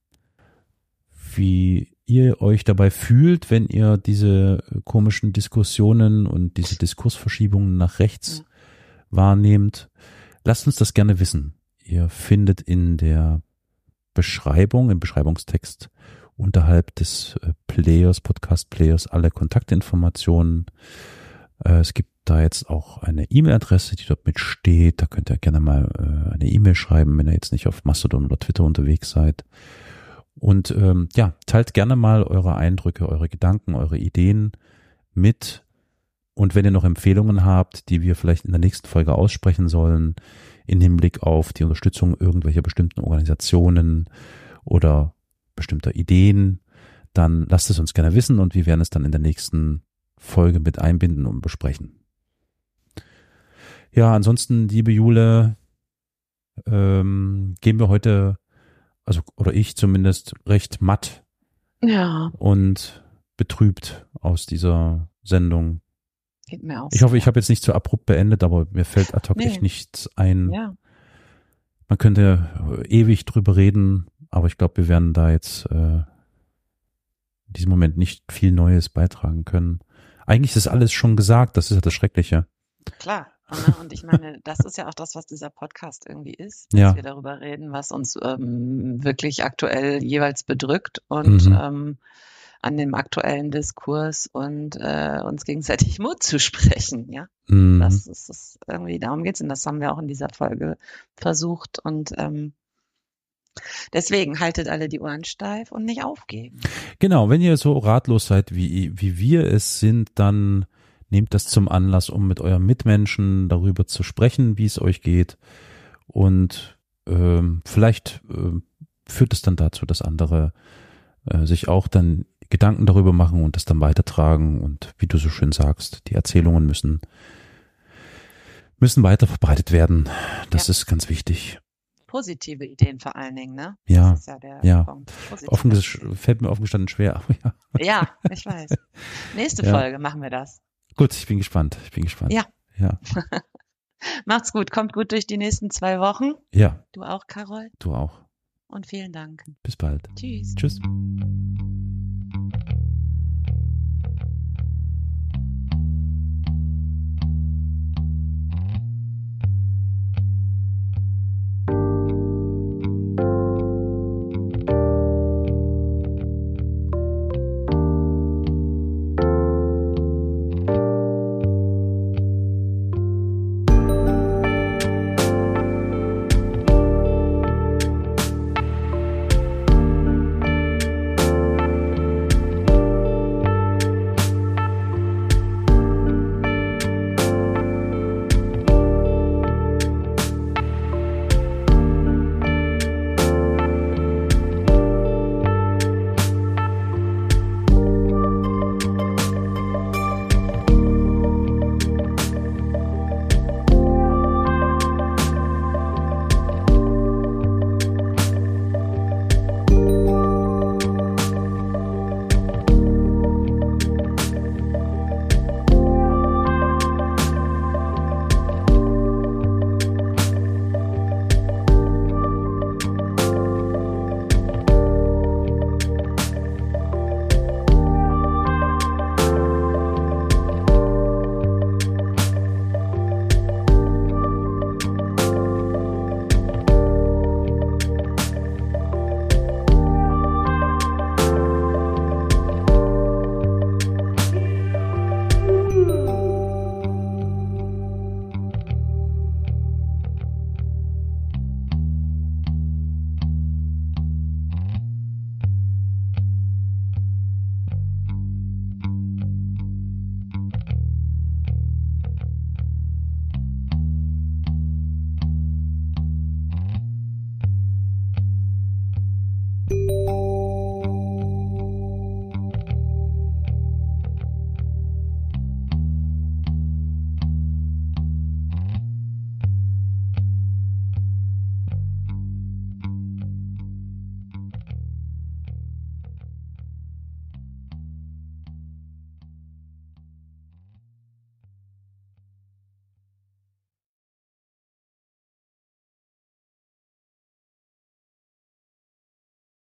wie ihr euch dabei fühlt, wenn ihr diese komischen Diskussionen und diese Diskursverschiebungen nach rechts ja. wahrnehmt. Lasst uns das gerne wissen. Ihr findet in der Beschreibung, im Beschreibungstext unterhalb des äh, Players, Podcast Players, alle Kontaktinformationen. Äh, es gibt da jetzt auch eine E-Mail-Adresse, die dort mitsteht. Da könnt ihr gerne mal äh, eine E-Mail schreiben, wenn ihr jetzt nicht auf Mastodon oder Twitter unterwegs seid. Und ähm, ja, teilt gerne mal eure Eindrücke, eure Gedanken, eure Ideen mit. Und wenn ihr noch Empfehlungen habt, die wir vielleicht in der nächsten Folge aussprechen sollen, in Hinblick auf die Unterstützung irgendwelcher bestimmten Organisationen oder bestimmter Ideen, dann lasst es uns gerne wissen und wir werden es dann in der nächsten Folge mit einbinden und besprechen. Ja, ansonsten, liebe Jule, ähm, gehen wir heute, also oder ich zumindest, recht matt ja. und betrübt aus dieser Sendung. Geht mir auch. Ich hoffe, ich habe jetzt nicht zu abrupt beendet, aber mir fällt ad hoc nee. echt nichts ein. Ja. Man könnte ewig drüber reden, aber ich glaube, wir werden da jetzt äh, in diesem Moment nicht viel Neues beitragen können. Eigentlich ist alles schon gesagt, das ist ja das Schreckliche. Klar. Ne? Und ich meine, das ist ja auch das, was dieser Podcast irgendwie ist, dass ja. wir darüber reden, was uns ähm, wirklich aktuell jeweils bedrückt und mhm. ähm, an dem aktuellen Diskurs und äh, uns gegenseitig (laughs) Mut zu sprechen, ja. Mhm. Das ist das irgendwie, darum geht's und das haben wir auch in dieser Folge versucht und ähm, Deswegen haltet alle die Ohren steif und nicht aufgeben. Genau, wenn ihr so ratlos seid, wie, wie wir es sind, dann nehmt das zum Anlass, um mit euren Mitmenschen darüber zu sprechen, wie es euch geht. Und ähm, vielleicht äh, führt es dann dazu, dass andere äh, sich auch dann Gedanken darüber machen und das dann weitertragen und wie du so schön sagst, die Erzählungen müssen müssen weiter verbreitet werden. Das ja. ist ganz wichtig. Positive Ideen vor allen Dingen, ne? Ja. Das ist ja der ja. Punkt. Offen fällt mir offen gestanden schwer. Aber ja. ja, ich weiß. Nächste. Folge machen wir das. Gut, ich bin gespannt. Ich bin gespannt. Ja. Ja. (laughs) Macht's gut. Kommt gut durch die nächsten zwei Wochen. Ja. Du auch, Carol. Du auch. Und vielen Dank. Bis bald. Tschüss. Tschüss.